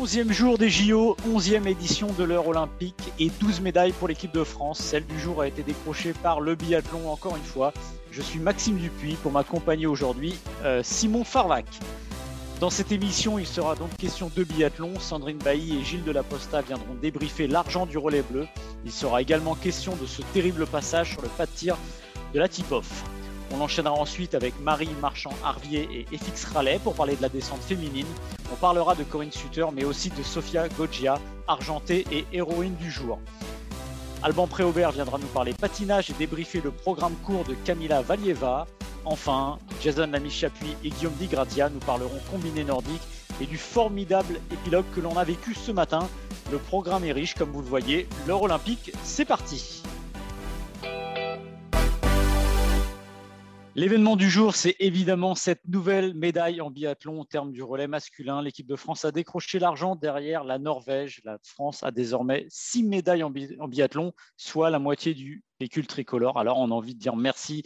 Onzième jour des JO, onzième édition de l'heure olympique et 12 médailles pour l'équipe de France. Celle du jour a été décrochée par le biathlon encore une fois. Je suis Maxime Dupuis pour m'accompagner aujourd'hui euh, Simon Farvac. Dans cette émission, il sera donc question de biathlon. Sandrine Bailly et Gilles Delaposta viendront débriefer l'argent du relais bleu. Il sera également question de ce terrible passage sur le pas de tir de la tip-off. On enchaînera ensuite avec Marie Marchand-Harvier et FX Raleigh pour parler de la descente féminine. On parlera de Corinne Sutter, mais aussi de Sofia Goggia, argentée et héroïne du jour. Alban Préaubert viendra nous parler patinage et débriefer le programme court de Camila Valieva. Enfin, Jason Lamy-Chapuis et Guillaume Di Grazia nous parleront combiné nordique et du formidable épilogue que l'on a vécu ce matin. Le programme est riche, comme vous le voyez. L'heure olympique, c'est parti. L'événement du jour, c'est évidemment cette nouvelle médaille en biathlon au terme du relais masculin. L'équipe de France a décroché l'argent derrière la Norvège. La France a désormais six médailles en, biathlon, soit la moitié du véhicule tricolore. Alors, on a envie de dire merci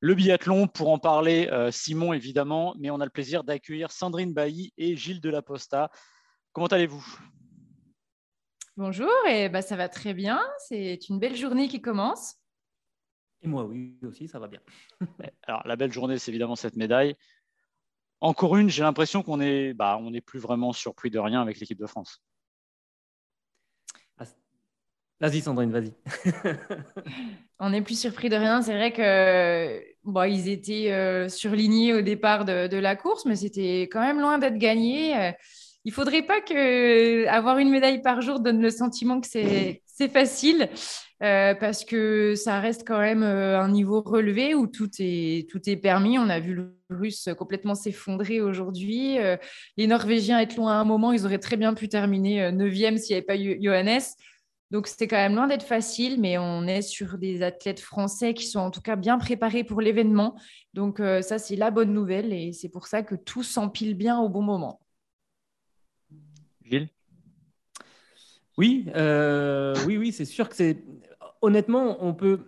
le biathlon. Pour en parler, euh, Simon évidemment, mais on a le plaisir d'accueillir Sandrine Bailly et Gilles Delaposta. Comment allez-vous? Bonjour, et bah, ça va très bien. C'est une belle journée qui commence. Et moi, oui, aussi, ça va bien. Alors, la belle journée, c'est évidemment cette médaille. Encore une, j'ai l'impression qu'on est, bah, on n'est plus vraiment surpris de rien avec l'équipe de France. Vas-y, Sandrine, vas-y. on n'est plus surpris de rien. C'est vrai que bon, ils étaient euh, surlignés au départ de, de, la course, mais c'était quand même loin d'être gagné. Euh, il faudrait pas que avoir une médaille par jour donne le sentiment que c'est facile. Euh, parce que ça reste quand même euh, un niveau relevé où tout est, tout est permis. On a vu le russe complètement s'effondrer aujourd'hui. Euh, les Norvégiens être loin à un moment, ils auraient très bien pu terminer 9e s'il n'y avait pas eu Johannes. Donc c'était quand même loin d'être facile, mais on est sur des athlètes français qui sont en tout cas bien préparés pour l'événement. Donc ça, c'est la bonne nouvelle et c'est pour ça que tout s'empile bien au bon moment. Gilles? Oui, oui, oui, c'est sûr que c'est honnêtement, on peut.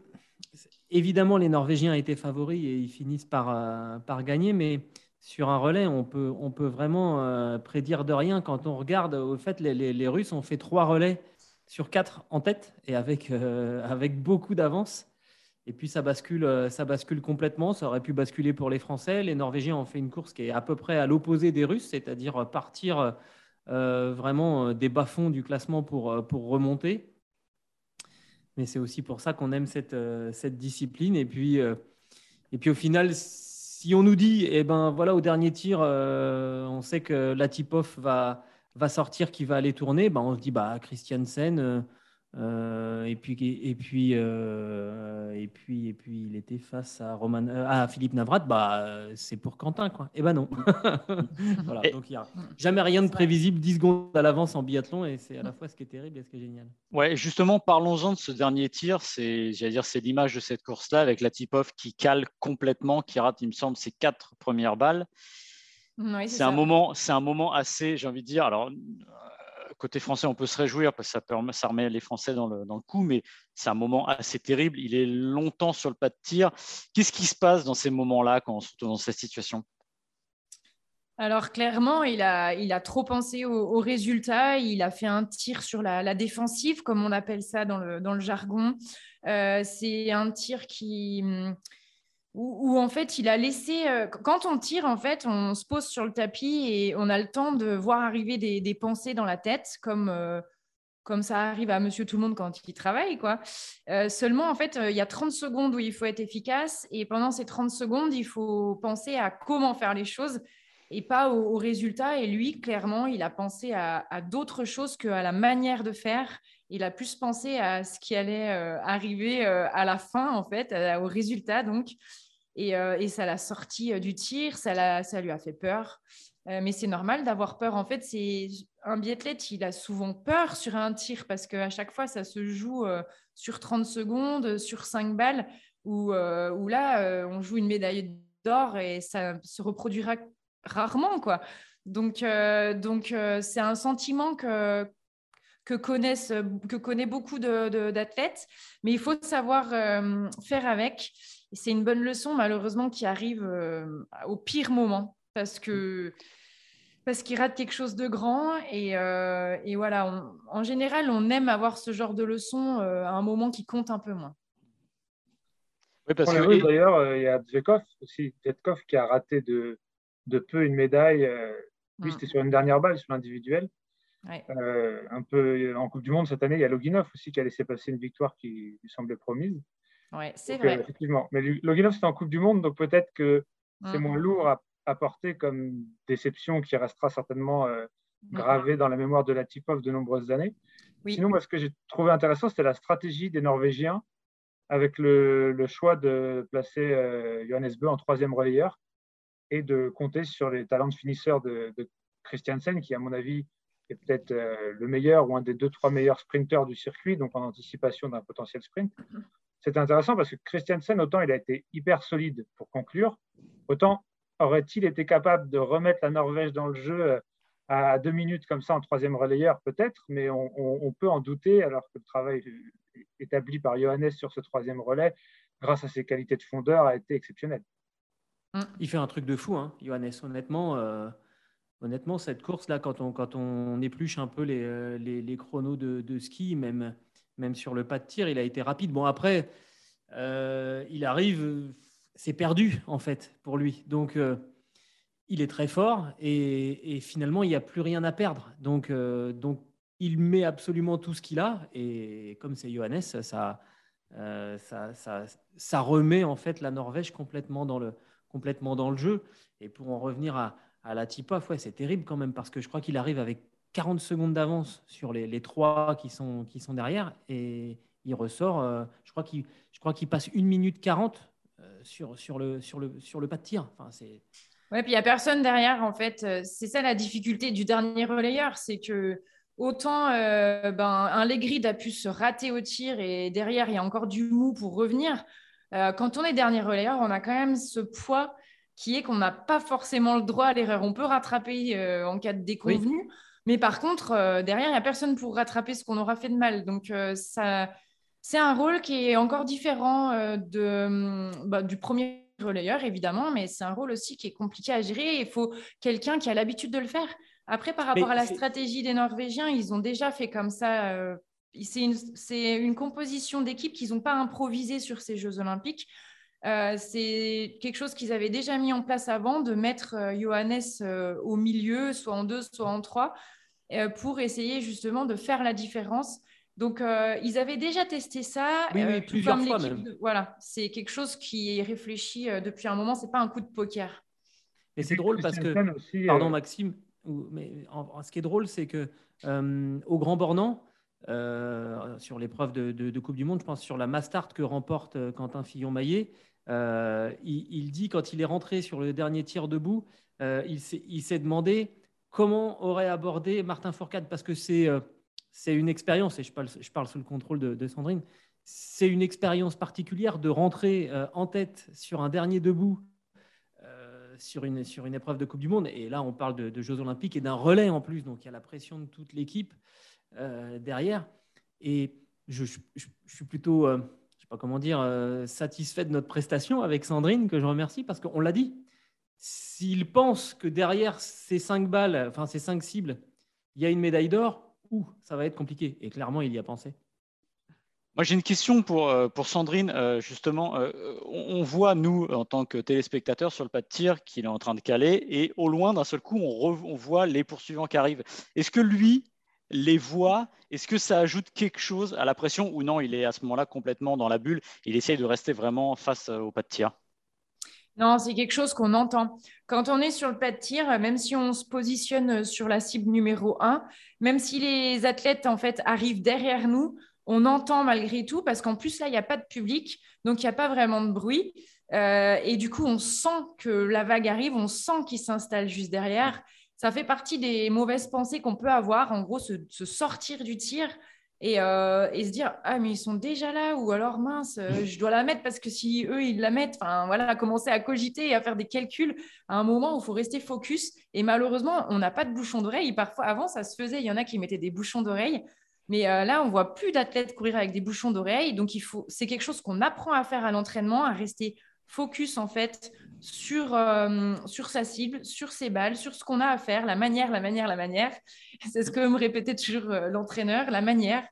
Évidemment, les Norvégiens étaient favoris et ils finissent par, euh, gagner, mais sur un relais, on peut, vraiment euh, prédire de rien. Quand on regarde, au fait, les, Russes ont fait trois relais sur quatre en tête et avec, euh, beaucoup d'avance. Et puis ça bascule, ça bascule complètement. Ça aurait pu basculer pour les Français. Les Norvégiens ont fait une course qui est à peu près à l'opposé des Russes, c'est-à-dire partir vraiment des bas-fonds du classement pour remonter mais c'est aussi pour ça qu'on aime cette, euh, cette discipline. Et puis, euh, et puis au final, si on nous dit, eh ben voilà, au dernier tir, euh, on sait que la tip-off va, va sortir, qui va aller tourner, ben on se dit, bah, Christiansen, et puis et puis euh, et puis et puis il était face à Roman euh, à Philippe Navrat. Bah c'est pour Quentin quoi. Et eh ben non. Voilà donc il n'y a jamais rien de prévisible 10 secondes à l'avance en biathlon et c'est à la fois ce qui est terrible et ce qui est génial. Ouais justement parlons-en de ce dernier tir. C'est j'allais dire c'est l'image de cette course là avec la tip-off qui cale complètement qui rate il me semble ses quatre premières balles. C'est un moment c'est un moment assez j'ai envie de dire alors côté français, on peut se réjouir parce que ça, permet, ça remet les Français dans le, coup, mais c'est un moment assez terrible. Il est longtemps sur le pas de tir. Qu'est-ce qui se passe dans ces moments-là, quand on se retrouve dans cette situation? Alors clairement, il a, trop pensé au, résultat. Il a fait un tir sur la, défensive, comme on appelle ça dans le, dans le jargon. Euh, c'est un tir qui, où, en fait il a laissé euh, quand on tire en fait on se pose sur le tapis et on a le temps de voir arriver des, pensées dans la tête comme euh, comme ça arrive à monsieur tout le monde quand il travaille quoi. Euh, seulement en fait il y a 30 secondes où il faut être efficace et pendant ces 30 secondes il faut penser à comment faire les choses et pas au, résultat. Et lui clairement il a pensé à, d'autres choses qu'à la manière de faire. Il a plus pensé à ce qui allait arriver à la fin, en fait, au résultat, donc. Et, et ça l'a sorti du tir, ça, ça lui a fait peur. mais c'est normal d'avoir peur. En fait, c'est un biathlète, il a souvent peur sur un tir parce qu'à chaque fois, ça se joue sur 30 secondes, sur 5 balles, où, là, on joue une médaille d'or et ça se reproduira rarement, quoi. Donc, euh, donc euh, c'est un sentiment que, que, connaissent, que connaît beaucoup d'athlètes, mais il faut savoir euh, faire avec. C'est une bonne leçon, malheureusement, qui arrive au pire moment, parce que parce qu'il rate quelque chose de grand. Et, et voilà, en général, on aime avoir ce genre de leçon à un moment qui compte un peu moins. Oui, parce que d'ailleurs, il y a Dvekov aussi, qui a raté de, de peu une médaille. lui, c'était sur une dernière balle, sur l'individuel. Euh, un peu en Coupe du Monde cette année, il y a Loginov aussi qui a laissé passer une victoire qui lui semblait promise. Oui, c'est vrai. Euh, effectivement. Mais Loginov, c'était en Coupe du Monde, donc peut-être que c'est mm. moins lourd à, à, porter comme déception qui restera certainement euh, mm. gravée dans la mémoire de la Tipov de nombreuses années. Sinon, moi, ce que j'ai trouvé intéressant, c'était la stratégie des Norvégiens avec le, le choix de placer Johannes Bö en troisième relayeur et de compter sur les talents de finisseur de, de Christiansen, qui, à mon avis, est peut-être euh, le meilleur ou un des deux, trois meilleurs sprinteurs du circuit, donc en anticipation d'un potentiel sprint. C'est intéressant parce que Christiansen, autant il a été hyper solide pour conclure, autant aurait-il été capable de remettre la Norvège dans le jeu euh, à deux minutes comme ça en troisième relayeur, peut-être, mais on, peut en douter alors que le travail établi par Johannes sur ce troisième relais, grâce à ses qualités de fondeur, a été exceptionnel. Mm. Il fait un truc de fou, hein, Johannes. Honnêtement, euh, honnêtement cette course-là, quand on, quand on épluche un peu les, euh, les, chronos de, ski, même, même sur le pas de tir, il a été rapide. Bon, après, euh, il arrive, c'est perdu, en fait, pour lui. Donc, il est très fort et, finalement, il n'y a plus rien à perdre. Donc, donc, il met absolument tout ce qu'il a. Et comme c'est Johannes, ça, remet en fait la Norvège complètement dans le, jeu. Et pour en revenir à, la tip-off, ouais, c'est terrible quand même parce que je crois qu'il arrive avec 40 secondes d'avance sur les, trois qui sont, qui sont derrière et il ressort, euh, je crois qu'il passe 1 minute 40 euh, sur, sur, le, sur, le, sur le pas de tir. Enfin, c'est... Ouais, puis il n'y a personne derrière en fait. Euh, c'est ça la difficulté du dernier relayeur, c'est que autant ben, un Legrid a pu se rater au tir et derrière il y a encore du mou pour revenir. Euh, quand on est dernier relayeur, on a quand même ce poids qui est qu'on n'a pas forcément le droit à l'erreur. On peut rattraper euh, en cas de déconvenu, mais par contre, euh, derrière, il n'y a personne pour rattraper ce qu'on aura fait de mal. Donc, ça, c'est un rôle qui est encore différent de, hum, bah, du premier relayeur, évidemment, mais c'est un rôle aussi qui est compliqué à gérer. Il faut quelqu'un qui a l'habitude de le faire. Après, par rapport à la stratégie des Norvégiens, ils ont déjà fait comme ça c'est une, composition d'équipe qu'ils n'ont pas improvisé sur ces Jeux olympiques. Euh, c'est quelque chose qu'ils avaient déjà mis en place avant, de mettre euh, Johannes euh, au milieu, soit en deux, soit en trois, pour essayer justement de faire la différence. Donc, ils avaient déjà testé ça. Oui, plusieurs fois même. Voilà, c'est quelque chose qui est réfléchi depuis un moment. C'est pas un coup de poker. Et c'est drôle parce que, pardon Maxime, mais ce qui est drôle, c'est que au Grand Bornand, euh, sur l'épreuve de, Coupe du Monde, je pense sur la Mastart que remporte Quentin Fillon-Maillet. Euh, il, dit quand il est rentré sur le dernier tir debout, il s'est demandé comment aurait abordé Martin Fourcade parce que c'est c'est une expérience, et je parle, sous le contrôle de, Sandrine, c'est une expérience particulière de rentrer en tête sur un dernier debout sur, une, épreuve de Coupe du Monde. Et là, on parle de, Jeux Olympiques et d'un relais en plus, donc il y a la pression de toute l'équipe. Euh, derrière. Et je, suis plutôt, euh, sais pas comment dire, euh, satisfait de notre prestation avec Sandrine, que je remercie, parce qu'on l'a dit. S'il pense que derrière ces cinq balles, enfin ces cinq cibles, il y a une médaille d'or, ça va être compliqué. Et clairement, il y a pensé. Moi, j'ai une question pour, pour Sandrine. justement, on, voit, nous, en tant que téléspectateurs, sur le pas de tir qu'il est en train de caler, et au loin, d'un seul coup, on voit les poursuivants qui arrivent. Est-ce que lui, les voix, est-ce que ça ajoute quelque chose à la pression ou non Il est à ce moment-là complètement dans la bulle. Il essaye de rester vraiment face euh, au pas de tir? Non, c'est quelque chose qu'on entend. Quand on est sur le pas de tir, même si on se positionne sur la cible numéro 1, même si les athlètes en fait arrivent derrière nous, on entend malgré tout parce qu'en plus là, il n'y a pas de public, donc il n'y a pas vraiment de bruit. Euh, et du coup, on sent que la vague arrive, on sent qu'il s'installe juste derrière. Ça fait partie des mauvaises pensées qu'on peut avoir, en gros, se sortir du tir euh, et, se dire ah mais ils sont déjà là ou alors mince euh, je dois la mettre parce que si eux ils la mettent enfin voilà commencer à cogiter et à faire des calculs à un moment où il faut rester focus. Et malheureusement on n'a pas de bouchon d'oreille. Parfois avant ça se faisait. Il y en a qui mettaient des bouchons d'oreille. Mais euh, là on voit plus d'athlètes courir avec des bouchons d'oreille. Donc il faut c'est quelque chose qu'on apprend à faire à l'entraînement à rester focus en fait sur, euh, sur sa cible, sur ses balles, sur ce qu'on a à faire, la manière, la manière, la manière. C'est ce que me répétait toujours euh, l'entraîneur, la manière.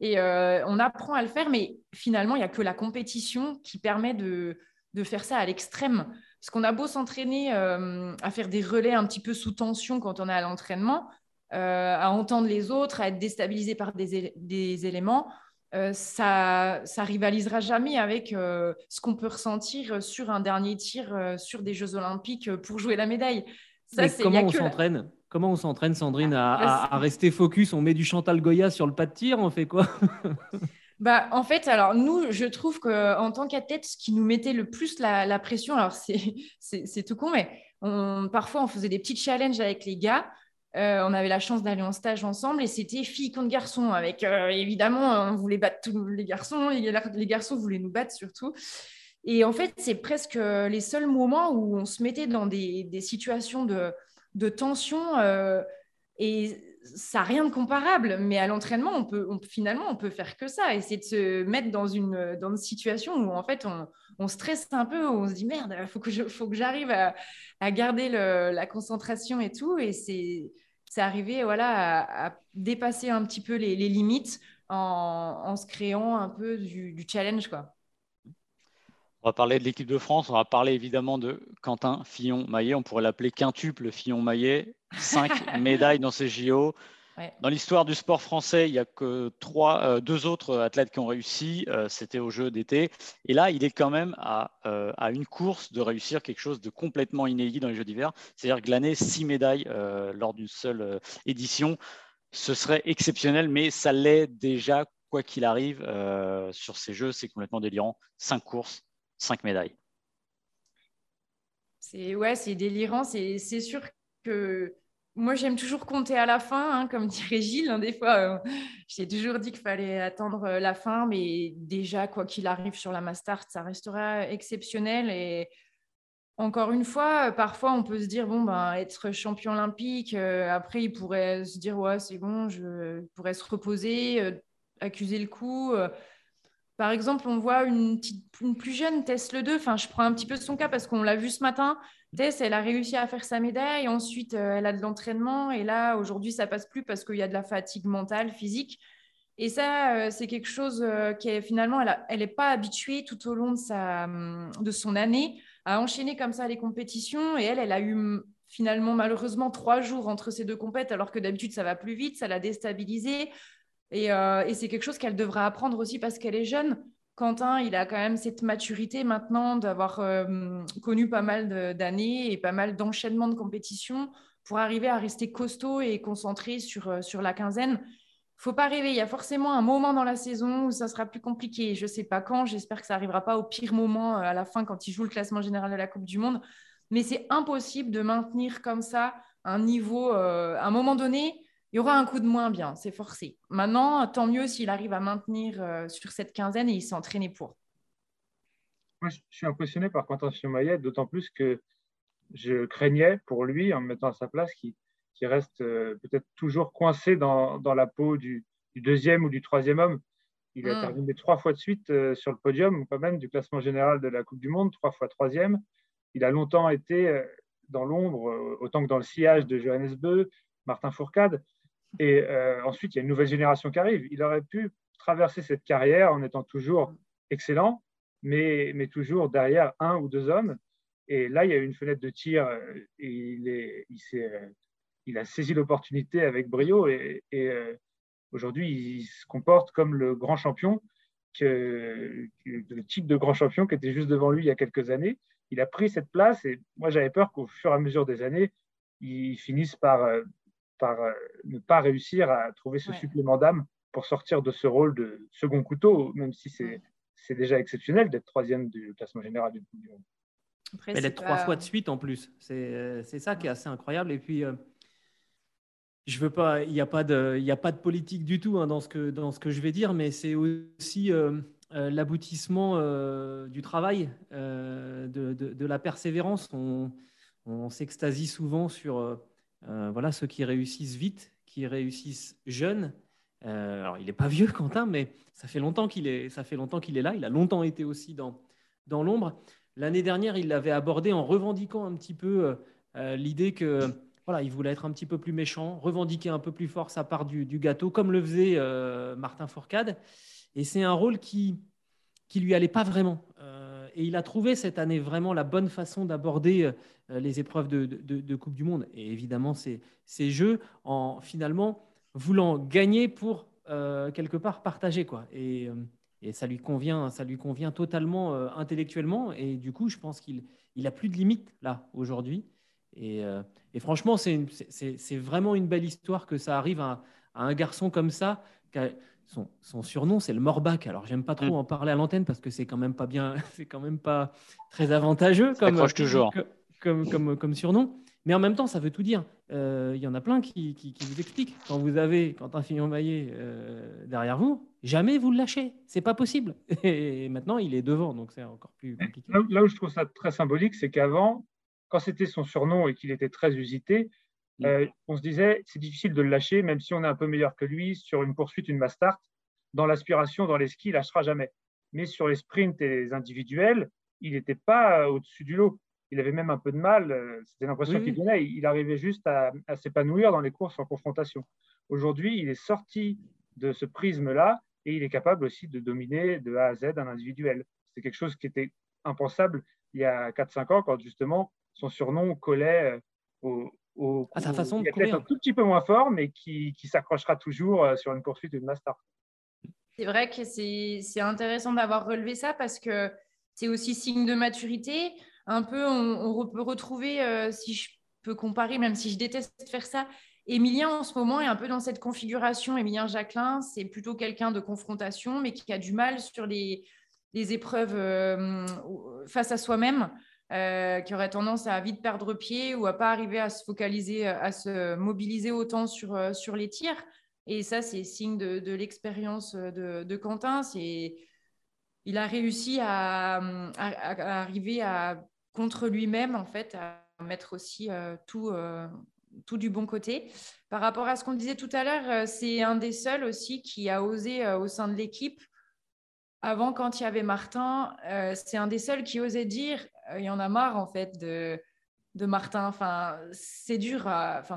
Et euh, on apprend à le faire, mais finalement, il n'y a que la compétition qui permet de, de faire ça à l'extrême. Parce qu'on a beau s'entraîner à faire des relais un petit peu sous tension quand on est à l'entraînement, à entendre les autres, à être déstabilisé par des, des éléments euh, ça, ça rivalisera jamais avec euh, ce qu'on peut ressentir sur un dernier tir euh, sur des Jeux Olympiques pour jouer la médaille. comment, on s'entraîne? Comment on s'entraîne, Sandrine, à, bah, rester focus? On met du Chantal Goya sur le pas de tir On fait quoi? Bah, en fait, alors nous, je trouve qu'en tant qu'athlète, ce qui nous mettait le plus la, pression, alors c'est tout con, mais parfois on faisait des petits challenges avec les gars. Euh, on avait la chance d'aller en stage ensemble et c'était filles contre garçons. Avec euh, évidemment, on voulait battre tous les garçons, et les garçons voulaient nous battre surtout. Et en fait, c'est presque les seuls moments où on se mettait dans des, situations de, tension euh, et ça n'a rien de comparable. Mais à l'entraînement, on peut, finalement, on peut faire que ça, essayer de se mettre dans une, dans une situation où en fait on, stresse un peu, on se dit merde, il faut que j'arrive à, à, garder la concentration et tout. Et c'est c'est arrivé voilà, à, dépasser un petit peu les, limites en, se créant un peu du, challenge. Quoi. On va parler de l'équipe de France, on va parler évidemment de Quentin Fillon-Maillet, on pourrait l'appeler quintuple Fillon-Maillet, cinq médailles dans ces JO, dans l'histoire du sport français, il n'y a que trois, euh, deux autres athlètes qui ont réussi. Euh, c'était au jeu d'été. Et là, il est quand même euh, à, une course de réussir quelque chose de complètement inédit dans les Jeux d'hiver, c'est-à-dire glaner six médailles lors d'une seule édition. Ce serait exceptionnel, mais ça l'est déjà, quoi qu'il arrive, sur ces Jeux. C'est complètement délirant. Cinq courses, cinq médailles. C'est ouais, c'est délirant. C'est sûr que moi, j'aime toujours compter à la fin, hein, comme dirait Gilles. Hein, des fois, euh, j'ai toujours dit qu'il fallait attendre euh, la fin, mais déjà, quoi qu'il arrive sur la Mastart, ça restera exceptionnel. Et encore une fois, parfois, on peut se dire, bon, ben, être champion olympique, euh, après, il pourrait se dire, ouais, c'est bon, je pourrais se reposer, accuser le coup. Par exemple, on voit une, plus jeune, Tess Le 2, enfin, je prends un petit peu son cas parce qu'on l'a vu ce matin. Tess, elle a réussi à faire sa médaille. Ensuite, euh, elle a de l'entraînement. Et là, aujourd'hui, ça passe plus parce qu'il y a de la fatigue mentale, physique. Et ça, euh, c'est quelque chose euh, qui est finalement, elle n'est pas habituée tout au long de, sa, hum, de son année à enchaîner comme ça les compétitions. Et elle, elle a eu finalement malheureusement trois jours entre ces deux compètes, alors que d'habitude, ça va plus vite, ça l'a déstabilisée. Et c'est quelque chose qu'elle devra apprendre aussi parce qu'elle est jeune. Quentin, il a quand même cette maturité maintenant d'avoir euh, connu pas mal d'années et pas mal d'enchaînements de compétitions pour arriver à rester costaud et concentré sur, euh, sur la quinzaine. faut pas rêver, il y a forcément un moment dans la saison où ça sera plus compliqué. Je ne sais pas quand, j'espère que ça n'arrivera pas au pire moment euh, à la fin quand il joue le classement général de la Coupe du Monde. Mais c'est impossible de maintenir comme ça un niveau à un moment donné il y aura un coup de moins bien, c'est forcé. Maintenant, tant mieux s'il arrive à maintenir euh, sur cette quinzaine et il s'est entraîné pour. Moi, je suis impressionné par Quentin Fillon-Maillet, d'autant plus que je craignais pour lui, en me mettant à sa place, qu'il reste euh, peut-être toujours coincé dans, la peau du, deuxième ou du troisième homme. Il a hmm. terminé trois fois de suite euh, sur le podium, quand même, du classement général de la Coupe du Monde, trois fois troisième. Il a longtemps été dans l'ombre, autant que dans le sillage de Johannes Beu, Martin Fourcade. Et euh, ensuite, il y a une nouvelle génération qui arrive. Il aurait pu traverser cette carrière en étant toujours excellent, mais, mais toujours derrière un ou deux hommes. Et là, il y a eu une fenêtre de tir euh, et il, est, il, euh, il a saisi l'opportunité avec brio. Et, aujourd'hui, il se comporte comme le grand champion le type de grand champion qui était juste devant lui il y a quelques années. Il a pris cette place et moi j'avais peur qu'au fur et à mesure des années, il finisse par, par euh, ne pas réussir à trouver ce supplément d'âme pour sortir de ce rôle de second couteau, même si c'est c'est déjà exceptionnel d'être troisième du classement général du Monde. Elle est trois fois de suite en plus. C'est ça qui est assez incroyable. Et puis, je veux pas, il n'y a, pas de, a pas de politique du tout hein, dans, ce que, dans ce que je vais dire, mais c'est aussi euh, euh, l'aboutissement euh, du travail, de, de, la persévérance. On, on s'extasie souvent sur voilà, ceux qui réussissent vite, qui réussissent jeunes. alors, il n'est pas vieux, Quentin, mais ça fait longtemps qu'il est, ça fait longtemps qu'il est là. Il a longtemps été aussi dans, dans l'ombre. L'année dernière, il l'avait abordé en revendiquant un petit peu l'idée que voilà, il voulait être un petit peu plus méchant, revendiquer un peu plus fort sa part du, gâteau, comme le faisait euh, Martin Fourcade. Et c'est un rôle qui qui lui allait pas vraiment. Euh, et il a trouvé cette année vraiment la bonne façon d'aborder euh, les épreuves de, Coupe du Monde. Et évidemment, ces, ces jeux en finalement voulant gagner pour quelque part partager quoi. Et, et, ça lui convient, ça lui convient totalement intellectuellement. Et du coup, je pense qu'il il a plus de limites là aujourd'hui. Euh, et, franchement, c'est vraiment une belle histoire que ça arrive à, un garçon comme ça. Son, surnom, c'est le Morbac. Alors, j'aime pas trop mm. en parler à l'antenne parce que c'est quand même pas bien, c'est quand même pas très avantageux comme, toujours. Comme, comme, comme, surnom. Mais en même temps, ça veut tout dire. Euh, il y en a plein qui, qui, vous expliquent. Quand vous avez Quentin Fillon-Maillet euh, derrière vous, jamais vous le lâchez. C'est pas possible. Et maintenant, il est devant, donc c'est encore plus compliqué. là où je trouve ça très symbolique, c'est qu'avant, quand c'était son surnom et qu'il était très usité. Euh, on se disait c'est difficile de le lâcher, même si on est un peu meilleur que lui sur une poursuite, une mass start. Dans l'aspiration, dans les skis, il lâchera jamais. Mais sur les sprints et les individuels, il n'était pas euh, au-dessus du lot. Il avait même un peu de mal. Euh, c'était l'impression qu'il donnait. Il arrivait juste à, s'épanouir dans les courses en confrontation. Aujourd'hui, il est sorti de ce prisme-là et il est capable aussi de dominer de A à Z un individuel. C'est quelque chose qui était impensable il y a 4-5 ans quand justement son surnom collait euh, au, à sa façon de courir. un tout petit peu moins fort, mais qui, s'accrochera toujours euh, sur une poursuite d'une master. C'est vrai que c'est intéressant d'avoir relevé ça parce que c'est aussi signe de maturité. Un peu, on, peut retrouver, euh, si je peux comparer, même si je déteste faire ça, Emilien en ce moment est un peu dans cette configuration. Emilien Jacquelin, c'est plutôt quelqu'un de confrontation, mais qui a du mal sur les, les épreuves face à soi-même. Euh, qui aurait tendance à vite perdre pied ou à pas arriver à se focaliser, à se mobiliser autant sur, euh, sur les tirs. Et ça, c'est signe de, de l'expérience de, Quentin. C'est, il a réussi à, à, arriver à, contre lui-même, en fait, à mettre aussi euh, tout, tout du bon côté. Par rapport à ce qu'on disait tout à l'heure, c'est un des seuls aussi qui a osé, au sein de l'équipe, avant, quand il y avait Martin, c'est un des seuls qui osait dire il y en a marre en fait de, de Martin. Enfin, c'est dur. enfin,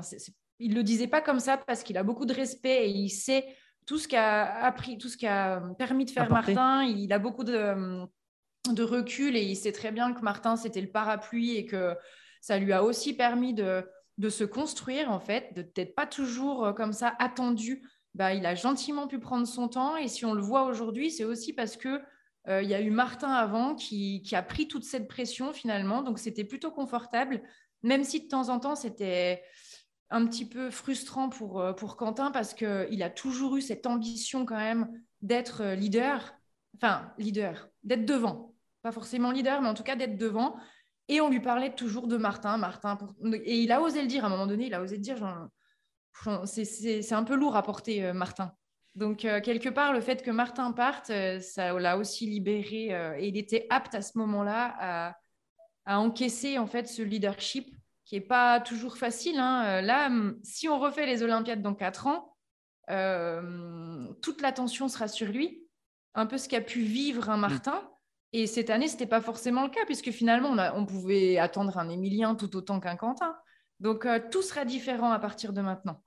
il le disait pas comme ça parce qu'il a beaucoup de respect et il sait tout ce qu'a appris, tout ce qui a permis de faire Martin. Il a beaucoup de, de recul et il sait très bien que Martin c'était le parapluie et que ça lui a aussi permis de, de se construire en fait, de peut-être pas toujours euh, comme ça attendu. Bah, il a gentiment pu prendre son temps et si on le voit aujourd'hui, c'est aussi parce que euh, il y a eu Martin avant qui, a pris toute cette pression finalement, donc c'était plutôt confortable, même si de temps en temps c'était un petit peu frustrant pour, euh, pour Quentin parce qu'il a toujours eu cette ambition quand même d'être euh, leader, enfin leader, d'être devant, pas forcément leader, mais en tout cas d'être devant. Et on lui parlait toujours de Martin, Martin. Et il a osé le dire à un moment donné, il a osé le dire, c'est un peu lourd à porter Martin. Donc, euh, quelque part, le fait que Martin parte, euh, ça l'a aussi libéré euh, et il était apte à ce moment-là à, encaisser en fait ce leadership qui n'est pas toujours facile. Hein. Là, si on refait les Olympiades dans quatre ans, toute l'attention sera sur lui, un peu ce qu'a pu vivre un mm. Martin. Et cette année, ce n'était pas forcément le cas, puisque finalement, on, pouvait attendre un Émilien tout autant qu'un Quentin. Donc, tout sera différent à partir de maintenant.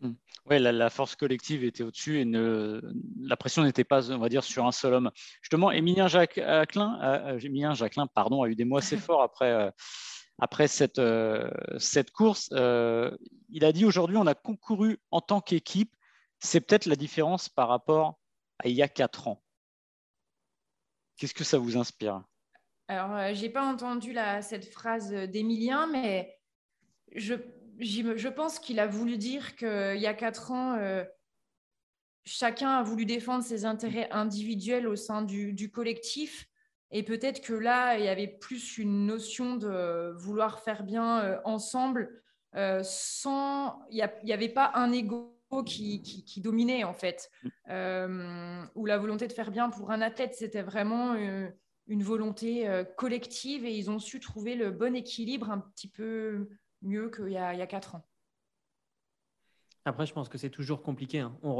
Mmh. Oui, la, force collective était au-dessus et ne, la pression n'était pas, on va dire, sur un seul homme. Justement, Émilien Jacquelin, euh, Émilien Jacquelin pardon, a eu des mots assez forts après, euh, après cette, euh, cette course. il a dit aujourd'hui, on a concouru en tant qu'équipe. C'est peut-être la différence par rapport à il y a quatre ans. Qu'est-ce que ça vous inspire? Alors, je j'ai pas entendu la, cette phrase d'Emilien, mais je, je pense qu'il a voulu dire qu'il y a quatre ans, chacun a voulu défendre ses intérêts individuels au sein du, collectif. Et peut-être que là, il y avait plus une notion de vouloir faire bien euh, ensemble, euh, sans. Il n'y avait pas un ego qui, dominait, en fait, euh, ou la volonté de faire bien pour un athlète. C'était vraiment une volonté collective et ils ont su trouver le bon équilibre un petit peu mieux qu'il y, y a quatre ans. Après, je pense que c'est toujours compliqué. Hein. On,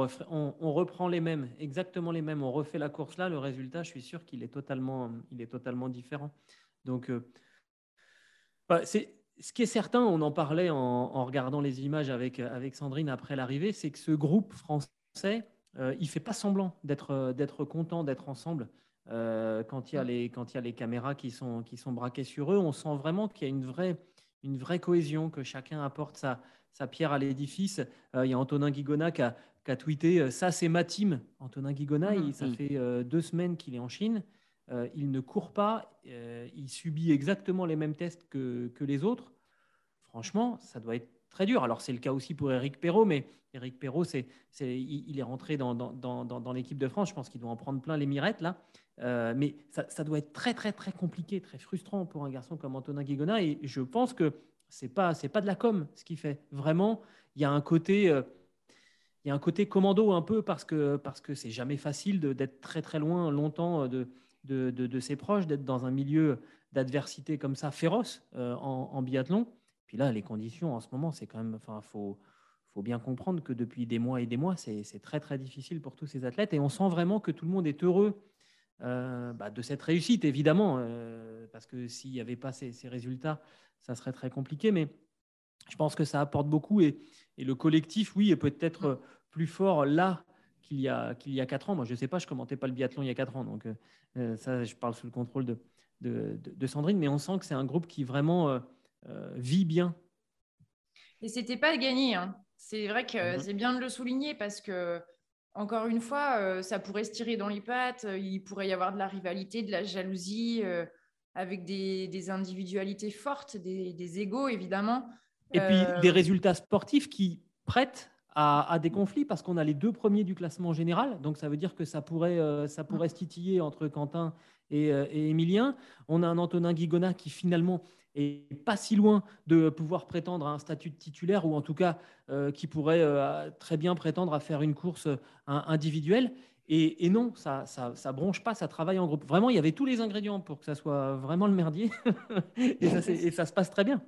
reprend les mêmes, exactement les mêmes. On refait la course là. Le résultat, je suis sûr qu'il est totalement, il est totalement différent. Donc, euh, bah, c'est ce qui est certain. On en parlait en, regardant les images avec, avec Sandrine après l'arrivée, c'est que ce groupe français, euh, il fait pas semblant d'être d'être content d'être ensemble. Euh, quand il y a les quand il y a les caméras qui sont qui sont braquées sur eux, on sent vraiment qu'il y a une vraie une vraie cohésion, que chacun apporte sa sa pierre à l'édifice. Euh, il y a Antonin Guigona qui a, tweeté euh, Ça, c'est ma team. Antonin Guigona, mmh, ça mmh. fait euh, deux semaines qu'il est en Chine. il ne court pas. il subit exactement les mêmes tests que, les autres. Franchement, ça doit être très dur. Alors, c'est le cas aussi pour Eric Perrault, mais Eric Perrault, c'est, il, est rentré dans, dans, l'équipe de France. Je pense qu'il doit en prendre plein les mirettes, là. Mais ça, doit être très, très, très compliqué, très frustrant pour un garçon comme Antonin Guigona. Et je pense que c'est pas c'est pas de la com ce qu'il fait. Vraiment, il y a un côté euh, il y a un côté commando un peu parce que parce que c'est jamais facile d'être très très loin longtemps euh, de de, de, ses proches, d'être dans un milieu d'adversité comme ça féroce euh, en, biathlon. Puis là, les conditions en ce moment, c'est quand même, enfin, faut faut bien comprendre que depuis des mois et des mois, c'est très très difficile pour tous ces athlètes et on sent vraiment que tout le monde est heureux bah, de cette réussite, évidemment, parce que s'il n'y avait pas ces, ces résultats, ça serait très compliqué. Mais je pense que ça apporte beaucoup et, le collectif, oui, est peut-être euh, plus fort là qu'il y a qu'il y a quatre ans. Moi, je ne sais pas, je commentais pas le biathlon il y a quatre ans, donc euh, euh, ça, je parle sous le contrôle de, de, Sandrine, mais on sent que c'est un groupe qui vraiment vit bien. Et c'était pas gagné. Hein. C'est vrai que mhm. c'est bien de le souligner parce que encore une fois, ça pourrait se tirer dans les pattes. Il pourrait y avoir de la rivalité, de la jalousie avec des, individualités fortes, des, des égaux évidemment. Et puis euh, des résultats sportifs qui prêtent à, des conflits parce qu'on a les deux premiers du classement général. Donc ça veut dire que ça pourrait, euh, ça pourrait se titiller entre Quentin et, euh, et Emilien. On a un Antonin Guigona qui finalement est pas si loin de pouvoir prétendre à un statut de titulaire ou en tout cas qui pourrait très bien prétendre à faire une course individuelle. Et, non, ça, ça, bronche pas, ça travaille en groupe. Vraiment, il y avait tous les ingrédients pour que ça soit vraiment le merdier. et, ça, se passe très bien.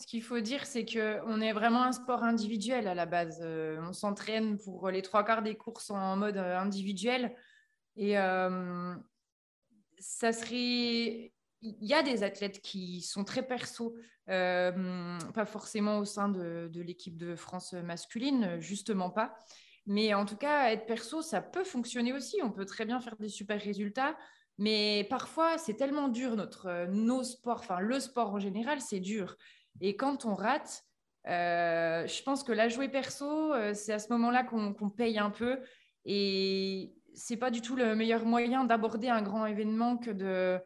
Ce qu'il faut dire, c'est qu'on est vraiment un sport individuel à la base. Euh, on s'entraîne pour les trois quarts des courses en mode euh, individuel. Et euh, ça serait. Il y a des athlètes qui sont très perso, pas forcément au sein de, l'équipe de France masculine, justement pas. Mais en tout cas, être perso, ça peut fonctionner aussi. On peut très bien faire des super résultats. Mais parfois, c'est tellement dur, notre, euh, nos sports, enfin le sport en général, c'est dur. Et quand on rate, euh, je pense que la jouer perso, euh, c'est à ce moment-là qu'on paye un peu. Et c'est pas du tout le meilleur moyen d'aborder un grand événement que de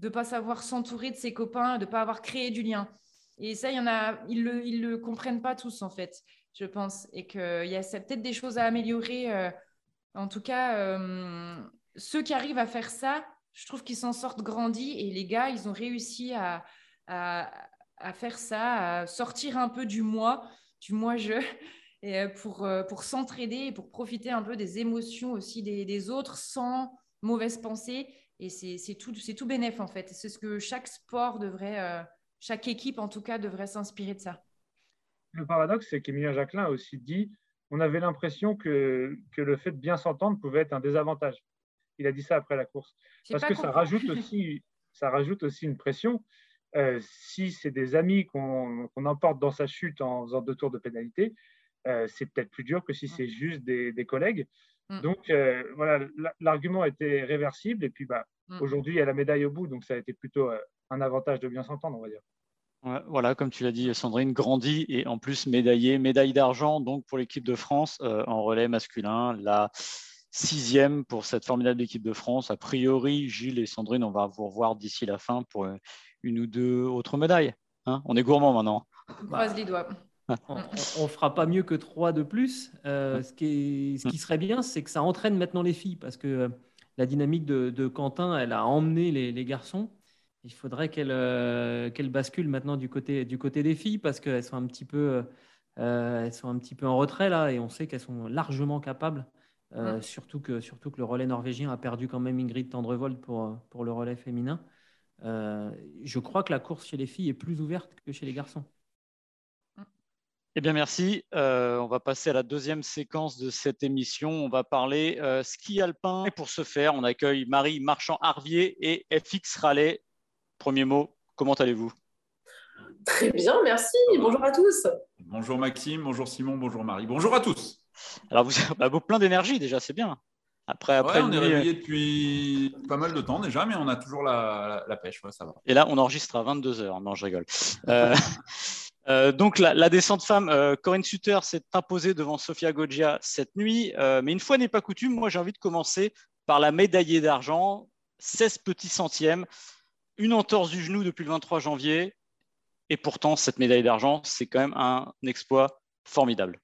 ne pas savoir s'entourer de ses copains, de pas avoir créé du lien. Et ça, il y en a, ils le, le comprennent pas tous en fait je pense, et qu'il y a peut-être des choses à améliorer. Euh, en tout cas, euh, ceux qui arrivent à faire ça, je trouve qu'ils s'en sortent grandis, et les gars, ils ont réussi à, faire ça, à sortir un peu du moi, du moi-je, euh, pour, pour s'entraider et pour profiter un peu des émotions aussi des, des autres sans mauvaise pensée. Et c'est tout, tout bénéf, en fait. C'est ce que chaque sport devrait, chaque équipe, en tout cas, devrait s'inspirer de ça le paradoxe, c'est qu'Emilien Jacquelin a aussi dit on avait l'impression que, que le fait de bien s'entendre pouvait être un désavantage. Il a dit ça après la course. Parce que ça rajoute, aussi, ça rajoute aussi une pression. Euh, si c'est des amis qu'on emporte dans sa chute en faisant deux tours de pénalité, euh, c'est peut-être plus dur que si c'est juste des, des collègues. Mm. Donc euh, voilà, l'argument était réversible. Et puis bah, mm. aujourd'hui, il y a la médaille au bout. Donc ça a été plutôt un avantage de bien s'entendre, on va dire voilà, comme tu l'as dit, Sandrine grandit et en plus médaillée, médaille d'argent donc pour l'équipe de France euh, en relais masculin. Là, sixième pour cette formidable équipe de France. A priori, Gilles et Sandrine, on va vous revoir d'ici la fin pour une ou deux autres médailles. Hein. on est gourmand maintenant. Croise les doigts. On ne fera pas mieux que trois de plus. Euh, ce, qui ce, qui serait bien, c'est que ça entraîne maintenant les filles, parce que euh, la dynamique de, Quentin, elle a emmené les, garçons. Il faudrait qu'elle euh, bascule maintenant du côté, du côté des filles, parce qu'elles sont, un petit peu, elles sont un petit peu en retrait là, et on sait qu'elles sont largement capables. surtout, que, surtout que le relais norvégien a perdu quand même Ingrid Tendrevold pour, pour le relais féminin. je crois que la course chez les filles est plus ouverte que chez les garçons. Eh bien, merci. Euh, on va passer à la deuxième séquence de cette émission. On va parler euh, ski alpin. Et pour ce faire, on accueille Marie Marchand-Harvier et FX Raleigh. Premier mot, comment allez-vous? Très bien, merci. Bonjour à tous. Bonjour Maxime, bonjour Simon, bonjour Marie. Bonjour à tous. Alors, vous avez bah, plein d'énergie déjà, c'est bien. Après, après on est réveillé depuis pas mal de temps déjà, mais on a toujours la, pêche, ça va. Et là, on enregistre à 22h. Non, je rigole. Euh, Euh, donc la, descente femme, euh, Corinne Sutter s'est imposée devant Sofia Goggia cette nuit. Euh, mais une fois n'est pas coutume, moi j'ai envie de commencer par la médaillée d'argent, 16 petits centièmes, une entorse du genou depuis le 23 janvier. Et pourtant, cette médaille d'argent, c'est quand même un exploit formidable.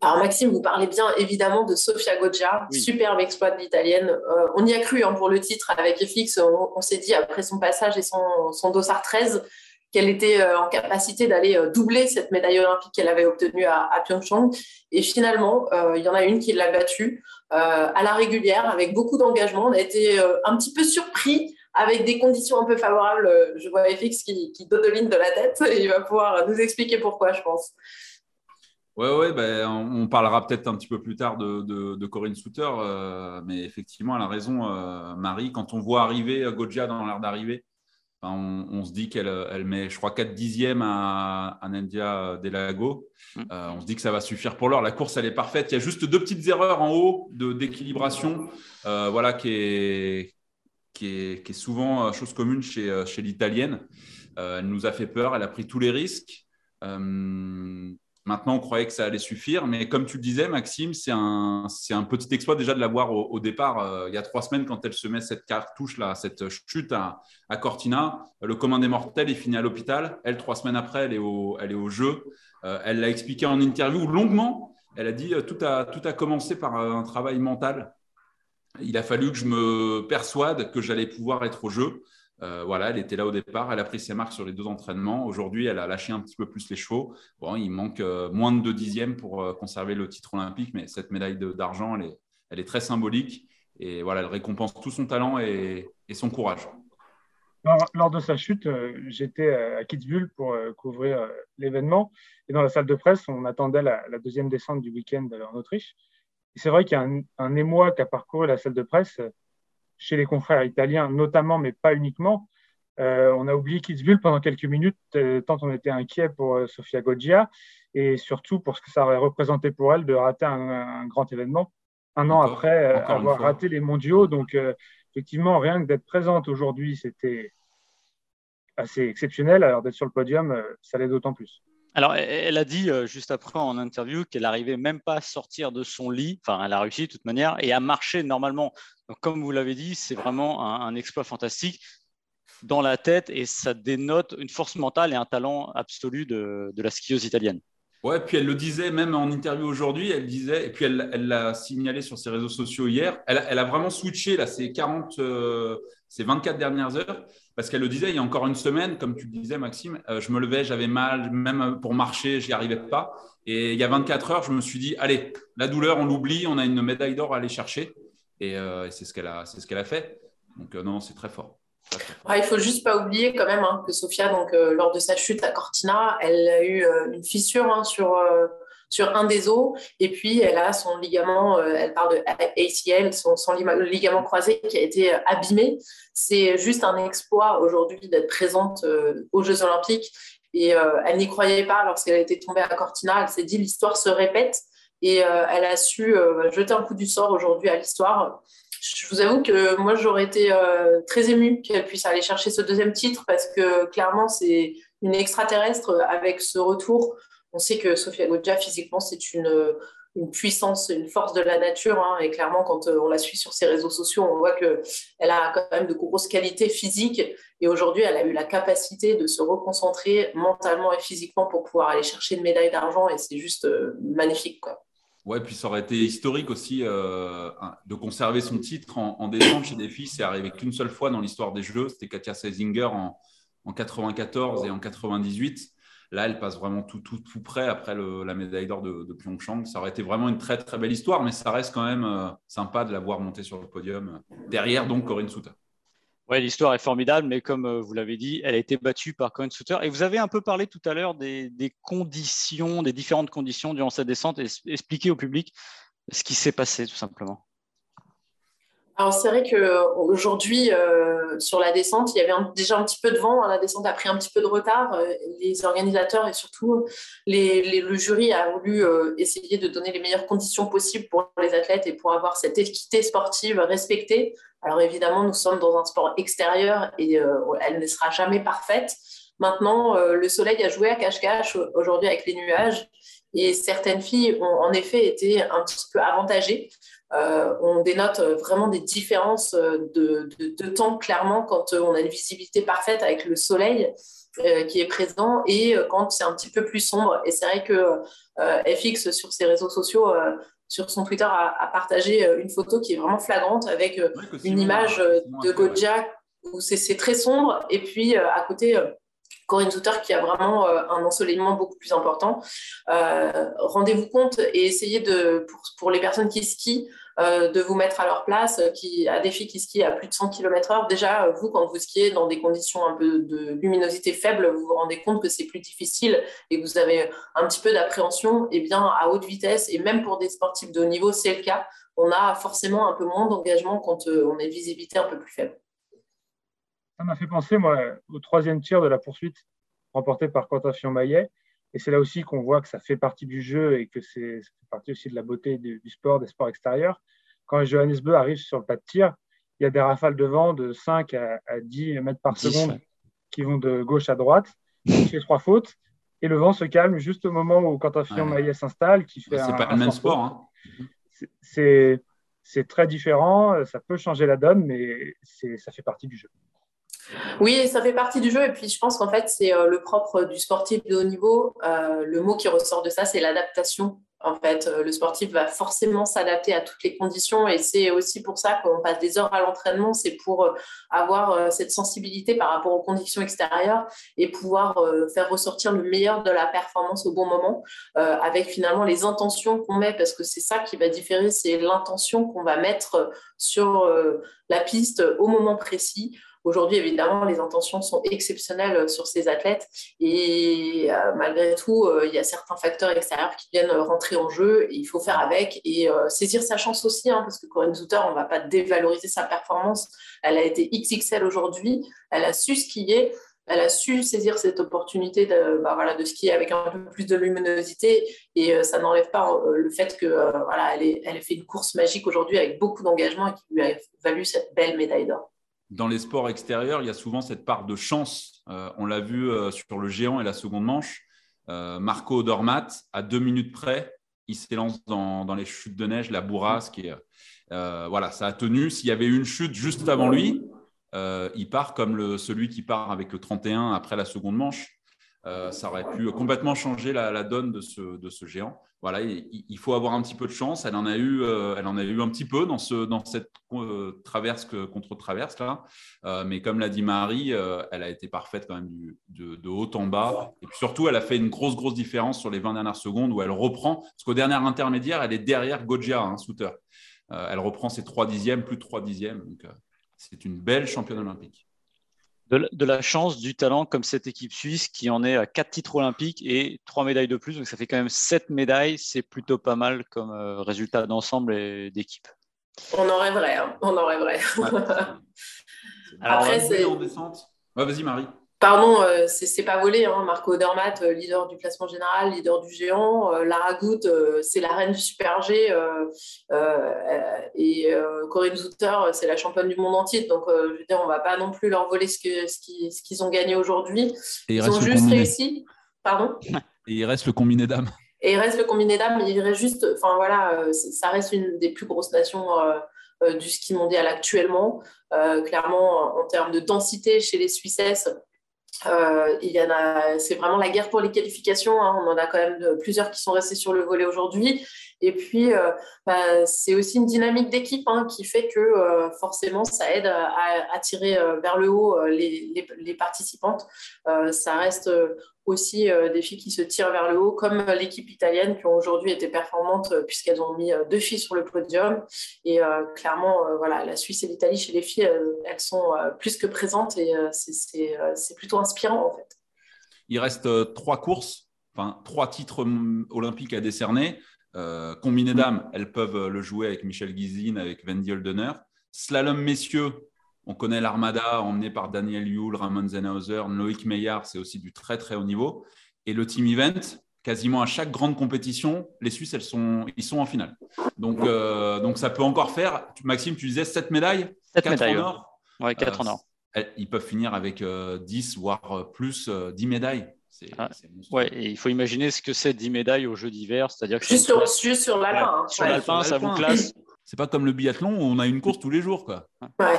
Alors Maxime, vous parlez bien évidemment de Sofia Goggia, superbe exploit de l'italienne. on y a cru hein, pour le titre avec FX, on, s'est dit après son passage et son, son dossard 13 qu'elle était euh, en capacité d'aller euh, doubler cette médaille olympique qu'elle avait obtenue à, Pyeongchang. Et finalement, euh, il y en a une qui l'a battue à la régulière avec beaucoup d'engagement. On a été un petit peu surpris avec des conditions un peu favorables. Je vois FX qui, qui dodeline de la tête et il va pouvoir nous expliquer pourquoi, je pense. Oui, ouais, ben, on parlera peut-être un petit peu plus tard de, Corinne Souter, mais effectivement, elle a raison, Marie. Quand on voit arriver Gojia dans l'air on, se dit qu'elle elle met, je crois, 4 dixièmes à, à Nandia Delago. Mm. Euh, on se dit que ça va suffire pour l'heure. La course, elle est parfaite. Il y a juste deux petites erreurs en haut d'équilibration euh, voilà, qui est, qui, est, qui est souvent euh, chose commune chez, chez l'italienne. elle nous a fait peur. Elle a pris tous les risques. Maintenant, on croyait que ça allait suffire, mais comme tu le disais, Maxime, c'est un, un, petit exploit déjà de la voir au, départ. Euh, il y a trois semaines, quand elle se met cette cartouche-là, cette chute à, Cortina, le commun des mortels, il finit à l'hôpital. Elle, trois semaines après, elle est au, elle est au jeu. Euh, elle l'a expliqué en interview longuement. Elle a dit euh, tout a, tout a commencé par un travail mental. Il a fallu que je me persuade que j'allais pouvoir être au jeu. Euh, voilà, elle était là au départ, elle a pris ses marques sur les deux entraînements. Aujourd'hui, elle a lâché un petit peu plus les chevaux. Bon, il manque euh, moins de deux dixièmes pour euh, conserver le titre olympique, mais cette médaille d'argent, elle est, très symbolique. Et voilà, elle récompense tout son talent et, son courage. Lors, de sa chute, j'étais à Kitzbühel pour couvrir l'événement. Et dans la salle de presse, on attendait la, deuxième descente du week-end en Autriche. C'est vrai qu'il y a un émoi qui a parcouru la salle de presse chez les confrères italiens, notamment, mais pas uniquement. Euh, on a oublié Kitzbühel pendant quelques minutes, euh, tant on était inquiet pour euh, Sofia Goggia et surtout pour ce que ça aurait représenté pour elle de rater un, grand événement un an après avoir raté les mondiaux. Donc, effectivement, rien que d'être présente aujourd'hui, c'était assez exceptionnel. Alors, d'être sur le podium, ça l'est d'autant plus. Alors, elle a dit juste après en interview qu'elle n'arrivait même pas à sortir de son lit. Enfin, elle a réussi de toute manière et à marcher normalement. Donc, comme vous l'avez dit, c'est vraiment un, exploit fantastique dans la tête et ça dénote une force mentale et un talent absolu de, la skieuse italienne. Ouais, puis elle le disait même en interview aujourd'hui, elle disait, et puis elle l'a signalé sur ses réseaux sociaux hier, elle, a vraiment switché là, ces 40, euh, ces 24 dernières heures, parce qu'elle le disait, il y a encore une semaine, comme tu le disais Maxime, euh, je me levais, j'avais mal, même pour marcher, je n'y arrivais pas. Et il y a 24 heures, je me suis dit, allez, la douleur, on l'oublie, on a une médaille d'or à aller chercher. Et, euh, c'est ce qu'elle a, ce qu'elle a fait. Donc non, c'est très fort. Il il faut juste pas oublier quand même hein, que Sofia, donc, euh, lors de sa chute à Cortina, elle a eu euh, une fissure hein, sur, euh, sur un des os et puis elle a son ligament, elle parle de ACL, son, son, ligament croisé qui a été abîmé. C'est juste un exploit aujourd'hui d'être présente aux Jeux Olympiques et elle n'y croyait pas lorsqu'elle était tombée à Cortina. Elle s'est dit l'histoire se répète et elle a su jeter un coup du sort aujourd'hui à l'histoire je vous avoue que moi, j'aurais été euh, très émue qu'elle puisse aller chercher ce deuxième titre parce que clairement, c'est une extraterrestre avec ce retour. On sait que Sofia Goggia, physiquement, c'est une, une puissance, une force de la nature. Hein. et clairement, quand on la suit sur ses réseaux sociaux, on voit qu'elle a quand même de grosses qualités physiques. Et aujourd'hui, elle a eu la capacité de se reconcentrer mentalement et physiquement pour pouvoir aller chercher une médaille d'argent. Et c'est juste magnifique. Quoi. Ouais, puis ça aurait été historique aussi euh, de conserver son titre en, descente chez des filles. C'est arrivé qu'une seule fois dans l'histoire des Jeux. C'était Katia Seisinger en, en 94 et en 98. Là, elle passe vraiment tout, près après la médaille d'or de, de. Ça aurait été vraiment une très, très belle histoire, mais ça reste quand même euh, sympa de la voir monter sur le podium. Derrière, donc, Corinne Souter. Ouais, l'histoire est formidable, mais comme euh, vous l'avez dit, elle a été battue par Corinne Souter. Et vous avez un peu parlé tout à l'heure des, conditions, des différentes conditions durant cette descente. Et expliquer au public ce qui s'est passé, tout simplement. Alors c'est vrai qu'aujourd'hui, euh, sur la descente, il y avait déjà un petit peu de vent. La descente a pris un petit peu de retard. Euh, les organisateurs et surtout le jury a voulu essayer de donner les meilleures conditions possibles pour les athlètes et pour avoir cette équité sportive respectée. Alors évidemment, nous sommes dans un sport extérieur et euh, elle ne sera jamais parfaite. Maintenant, euh, le soleil a joué à cache-cache aujourd'hui avec les nuages et certaines filles ont en effet été un petit peu avantagées. Euh, on dénote vraiment des différences de, de, temps clairement quand on a une visibilité parfaite avec le soleil qui est présent et quand c'est un petit peu plus sombre. Et c'est vrai que FX sur ses réseaux sociaux sur son Twitter, a, partagé euh, une photo qui est vraiment flagrante avec euh, une image euh, de Goja où c'est très sombre. Et puis à côté, Corinne Souter qui a vraiment un ensoleillement beaucoup plus important. Rendez-vous compte et essayez de, pour, pour, les personnes qui skient, euh, de vous mettre à leur place, euh, qui, à des filles qui skient à plus de 100 km/h. Déjà, euh, vous, quand vous skiez dans des conditions un peu de luminosité faible, vous vous rendez compte que c'est plus difficile et que vous avez un petit peu d'appréhension. Et eh bien, à haute vitesse, et même pour des sportifs de haut niveau, c'est le cas. On a forcément un peu moins d'engagement quand on une visibilité un peu plus faible. Ça m'a fait penser, moi, au troisième tir de la poursuite remporté par Quentin Fillon-Maillet. Et c'est là aussi qu'on voit que ça fait partie du jeu et que c'est partie aussi de la beauté du, sport, des sports extérieurs. Quand Johannes Beu arrive sur le pas de tir, il y a des rafales de vent de 5 à, 10 mètres par seconde qui vont de gauche à droite. Il fait trois fautes et le vent se calme juste au moment où Quentin Fillon-Maillet s'installe. qui fait C'est pas le même sport. Hein. C'est très différent, ça peut changer la donne, mais ça fait partie du jeu. Oui, ça fait partie du jeu. Et puis, je pense qu'en fait, c'est euh, le propre du sportif de haut niveau. Euh, le mot qui ressort de ça, c'est l'adaptation. En fait, euh, le sportif va forcément s'adapter à toutes les conditions. Et c'est aussi pour ça qu'on passe des heures à l'entraînement. C'est pour avoir cette sensibilité par rapport aux conditions extérieures et pouvoir faire ressortir le meilleur de la performance au bon moment avec finalement les intentions qu'on met. Parce que c'est ça qui va différer. C'est l'intention qu'on va mettre sur la piste au moment précis Aujourd'hui, évidemment, les intentions sont exceptionnelles sur ces athlètes. Et euh, malgré tout, euh, il y a certains facteurs extérieurs qui viennent rentrer en jeu il faut faire avec et euh, saisir sa chance aussi, hein, parce que Corinne Zouter, on ne va pas dévaloriser sa performance. Elle a été XXL aujourd'hui, elle a su skier, elle a su saisir cette opportunité de, bah, voilà, de skier avec un peu plus de luminosité. Et ça n'enlève pas le fait qu'elle voilà, elle a fait une course magique aujourd'hui avec beaucoup d'engagement et qui lui a valu cette belle médaille d'or dans les sports extérieurs, il y a souvent cette part de chance. Euh, on l'a vu euh, sur le géant et la seconde manche. Euh, Marco Dormat, à deux minutes près, il s'élance dans, les chutes de neige, la bourrasque. Voilà, ça a tenu. S'il y avait une chute juste avant lui, il part comme celui qui part avec le 31 après la seconde manche. Ça aurait pu complètement changer la, donne de ce, géant voilà, il, faut avoir un petit peu de chance. Elle en a eu, euh, elle en a eu un petit peu dans, ce, cette euh, traverse contre traverse là. Euh, mais comme l'a dit Marie, elle a été parfaite quand même de, haut en bas. Et puis surtout, elle a fait une grosse grosse différence sur les 20 dernières secondes où elle reprend. Parce qu'au dernier intermédiaire, elle est derrière Gojia, hein, Souter. elle reprend ses 3 dixièmes, plus de 3 dixièmes. Donc c'est une belle championne olympique de, la chance, du talent comme cette équipe suisse qui en est à quatre titres olympiques et trois médailles de plus. Donc ça fait quand même sept médailles. C'est plutôt pas mal comme euh, résultat d'ensemble et d'équipe. On en rêverait. Hein. On en rêverait. Après, c'est. vas-y, Marie. Pardon, euh, c'est pas volé. Hein. Marco Dermat, euh, leader du classement général, leader du géant. Euh, Lara Goutte, c'est la reine du Super G. et Corinne Zouter, c'est la championne du monde entier. Donc, je veux dire, on va pas non plus leur voler ce qu'ils ce qu'ils ont gagné aujourd'hui. Ils ont juste réussi. Pardon? Et il reste le combiné dames. Et il reste le combiné dames, il reste juste, enfin voilà, ça reste une des plus grosses nations du ski mondial actuellement. clairement, en termes de densité chez les Suissesses, euh, il y en a, c'est vraiment la guerre pour les qualifications. Hein. On en a quand même plusieurs qui sont restés sur le volet aujourd'hui. Et puis, euh, bah, c'est aussi une dynamique d'équipe hein, qui fait que euh, forcément, ça aide à, attirer vers le haut les, les, participantes. ça reste aussi des filles qui se tirent vers le haut, comme l'équipe italienne qui ont aujourd'hui été performantes puisqu'elles ont mis deux filles sur le podium. Et clairement, voilà, la Suisse et l'Italie chez les filles, elles sont plus que présentes et c'est plutôt inspirant en fait. Il reste trois courses, enfin trois titres hum, olympiques à décerner. Euh, combiné dames, elles peuvent le jouer avec Michel Guizine, avec Wendy Holdener. Slalom messieurs, on connaît l'Armada emmenée par Daniel Yule, Ramon Zenhauser, Loïc Meillard, c'est aussi du très très haut niveau. Et le team event, quasiment à chaque grande compétition, les Suisses, elles sont, ils sont en finale. Donc, euh, donc ça peut encore faire. Maxime, tu disais 7 médailles 7 médailles. En or. Ouais, 4 en or. Euh, ils peuvent finir avec 10, voire plus, 10 médailles. Ah, ouais, et il faut imaginer ce que c'est 10 médailles aux Jeux d'hiver, c'est-à-dire que juste, sur, juste sur l'alpin. Hein. Sur l'alpin, ça vous classe. C'est pas comme le biathlon où on a une course tous les jours, quoi. Ouais.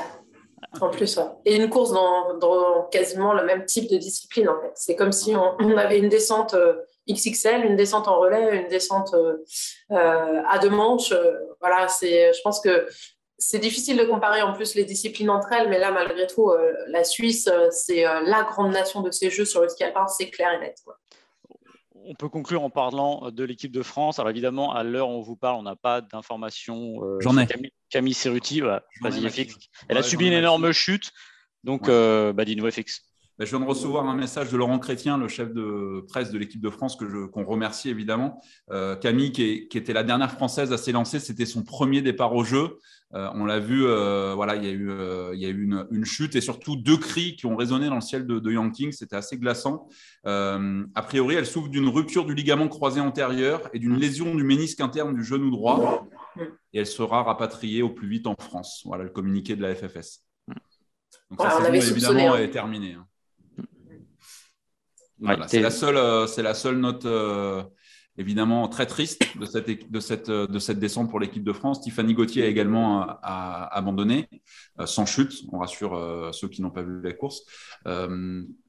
En plus, et une course dans, dans, quasiment le même type de discipline, en fait. C'est comme si on, avait une descente euh, XXL, une descente en relais, une descente euh, euh, à deux manches. voilà, c'est, je pense que c'est difficile de comparer en plus les disciplines entre elles, mais là, malgré tout, euh, la Suisse, euh, c'est euh, la grande nation de ces Jeux sur le ski alpin, c'est clair et net. On peut conclure en parlant de l'équipe de France. Alors évidemment, à l'heure où on vous parle, on n'a pas d'informations. J'en ai. Camille, Camille Cerruti, vas-y, FX. Elle a subi une énorme chute. Donc, bah, dis-nous, FX. Bah, je viens de recevoir un message de Laurent Chrétien, le chef de presse de l'équipe de France, que qu'on remercie évidemment. Camille, qui, qui, était la dernière française à s'élancer, c'était son premier départ au jeu. Euh, on l'a vu, euh, voilà, il y a eu, euh, il y a eu une, chute et surtout deux cris qui ont résonné dans le ciel de, de King. C'était assez glaçant. a priori, elle souffre d'une rupture du ligament croisé antérieur et d'une lésion du ménisque interne du genou droit. Et elle sera rapatriée au plus vite en France. Voilà le communiqué de la FFS. Donc sa saison évidemment hein. est terminée. Hein. C'est la seule, c'est la seule note évidemment très triste de cette, de cette, de cette descente pour l'équipe de France. Tiffany Gauthier a également euh, abandonné, euh, sans chute, on rassure euh, ceux qui n'ont pas vu la course.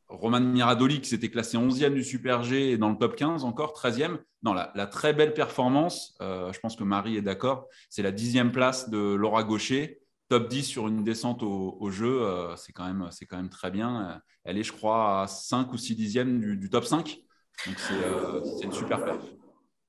Roman Miradoli, qui s'était classé 11e du Super G et dans le top 15 encore, 13e. Non, la, la très belle performance, je pense que Marie est d'accord, c'est la dixième place de Laura Gaucher, top 10 sur une descente au, jeu, c'est quand, même, quand même très bien. Elle est, je crois, à 5 ou 6 dixièmes du, top 5. Donc c'est une super perf.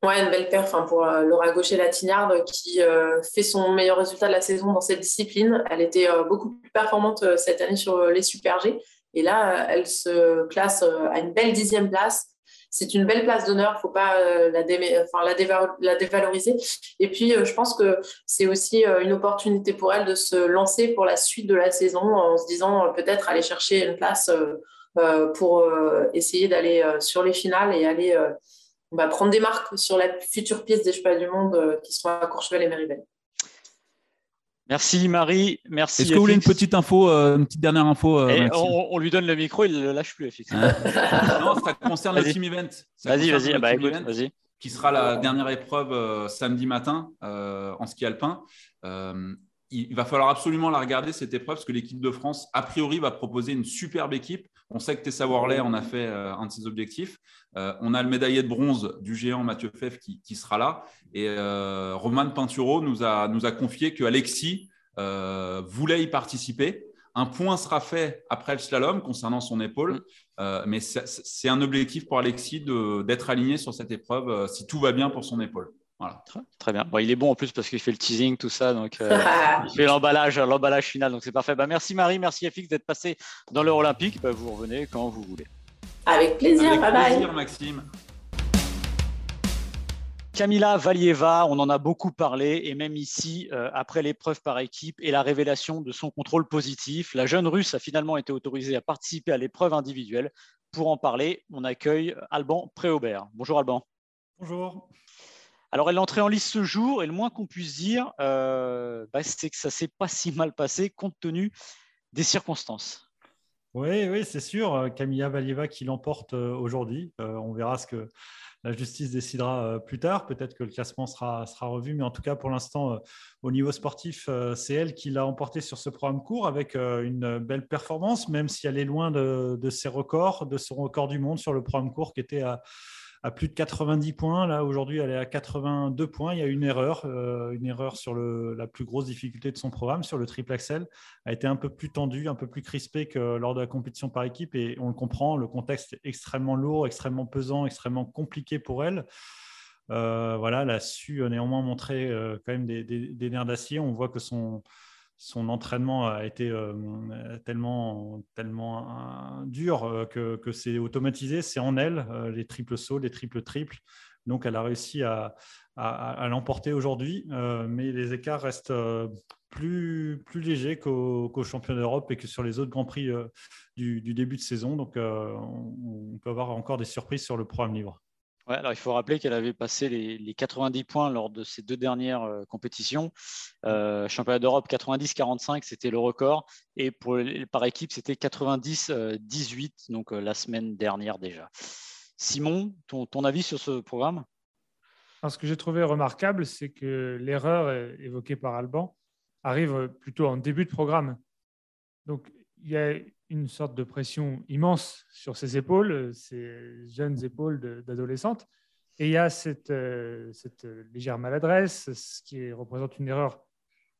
Ouais, une belle perf hein, pour euh, Laura Gaucher-Latignarde qui euh, fait son meilleur résultat de la saison dans cette discipline. Elle était euh, beaucoup plus performante cette année sur les Super G. Et là, elle se classe à une belle dixième place. C'est une belle place d'honneur, il ne faut pas la, la, dévaloriser. Et puis, je pense que c'est aussi une opportunité pour elle de se lancer pour la suite de la saison en se disant peut-être aller chercher une place pour essayer d'aller sur les finales et aller va prendre des marques sur la future pièce des chevaux du monde euh, qui seront à Courchevel et Méribel. Merci Marie, merci. Est-ce que vous voulez une petite info, euh, une petite dernière info euh, on, lui donne le micro, il ne le lâche plus. Hein non, ça concerne le team event. Vas-y, vas-y, bah, vas-y. Qui sera la dernière épreuve samedi matin en ski alpin il va falloir absolument la regarder, cette épreuve, parce que l'équipe de France, a priori, va proposer une superbe équipe. On sait que Tessa Worley en a fait euh, un de ses objectifs. Euh, on a le médaillé de bronze du géant Mathieu Feff qui, sera là. Et euh, Roman Pinturo nous a, nous a confié que Alexis voulait y participer. Un point sera fait après le slalom concernant son épaule, mais c'est un objectif pour Alexis d'être aligné sur cette épreuve si tout va bien pour son épaule. Voilà. Très, bien. il est bon en plus parce qu'il fait le teasing, tout ça. Donc, euh, il fait l'emballage, l'emballage final. Donc, c'est parfait. Bah, merci Marie, merci FX d'être passé dans l'heure olympique. Bah, vous revenez quand vous voulez. Avec plaisir. Avec bye plaisir, Maxime. Camila Valieva, on en a beaucoup parlé, et même ici, euh, après l'épreuve par équipe et la révélation de son contrôle positif, la jeune Russe a finalement été autorisée à participer à l'épreuve individuelle. Pour en parler, on accueille Alban Préaubert. Bonjour Alban. Bonjour. Alors, elle est entrée en lice ce jour, et le moins qu'on puisse dire, euh, bah, c'est que ça s'est pas si mal passé compte tenu des circonstances. Oui, oui, c'est sûr. Camilla Valieva qui l'emporte aujourd'hui. on verra ce que la justice décidera plus tard. Peut-être que le classement sera, sera revu, mais en tout cas, pour l'instant, au niveau sportif, c'est elle qui l'a emporté sur ce programme court avec une belle performance, même si elle est loin de, de ses records, de son record du monde sur le programme court qui était à à plus de 90 points. Là, aujourd'hui, elle est à 82 points. Il y a une erreur, euh, une erreur sur la plus grosse difficulté de son programme, sur le triple axel, a été un peu plus tendu, un peu plus crispé que lors de la compétition par équipe. Et on le comprend, le contexte est extrêmement lourd, extrêmement pesant, extrêmement compliqué pour elle. Euh, voilà, elle a su euh, néanmoins montrer quand même des, des nerfs d'acier. On voit que son, son entraînement a été euh, tellement, tellement euh, dur euh, que, c'est automatisé, c'est en elle, les triples sauts, les triples triples. Donc, elle a réussi à, l'emporter aujourd'hui, mais les écarts restent plus, légers qu'au champion d'Europe et que sur les autres Grands Prix du, début de saison. Donc, on peut avoir encore des surprises sur le programme libre alors il faut rappeler qu'elle avait passé les, 90 points lors de ces deux dernières euh, compétitions. Euh, championnat d'Europe 90-45, c'était le record. Et pour, par équipe, c'était 90-18, donc euh, la semaine dernière déjà. Simon, ton, ton avis sur ce programme? Ce que j'ai trouvé remarquable, c'est que l'erreur évoquée par Alban arrive plutôt en début de programme. Donc il y a une sorte de pression immense sur ses épaules, ces jeunes épaules d'adolescente. Et il y a cette, euh, cette, légère maladresse, ce qui représente une erreur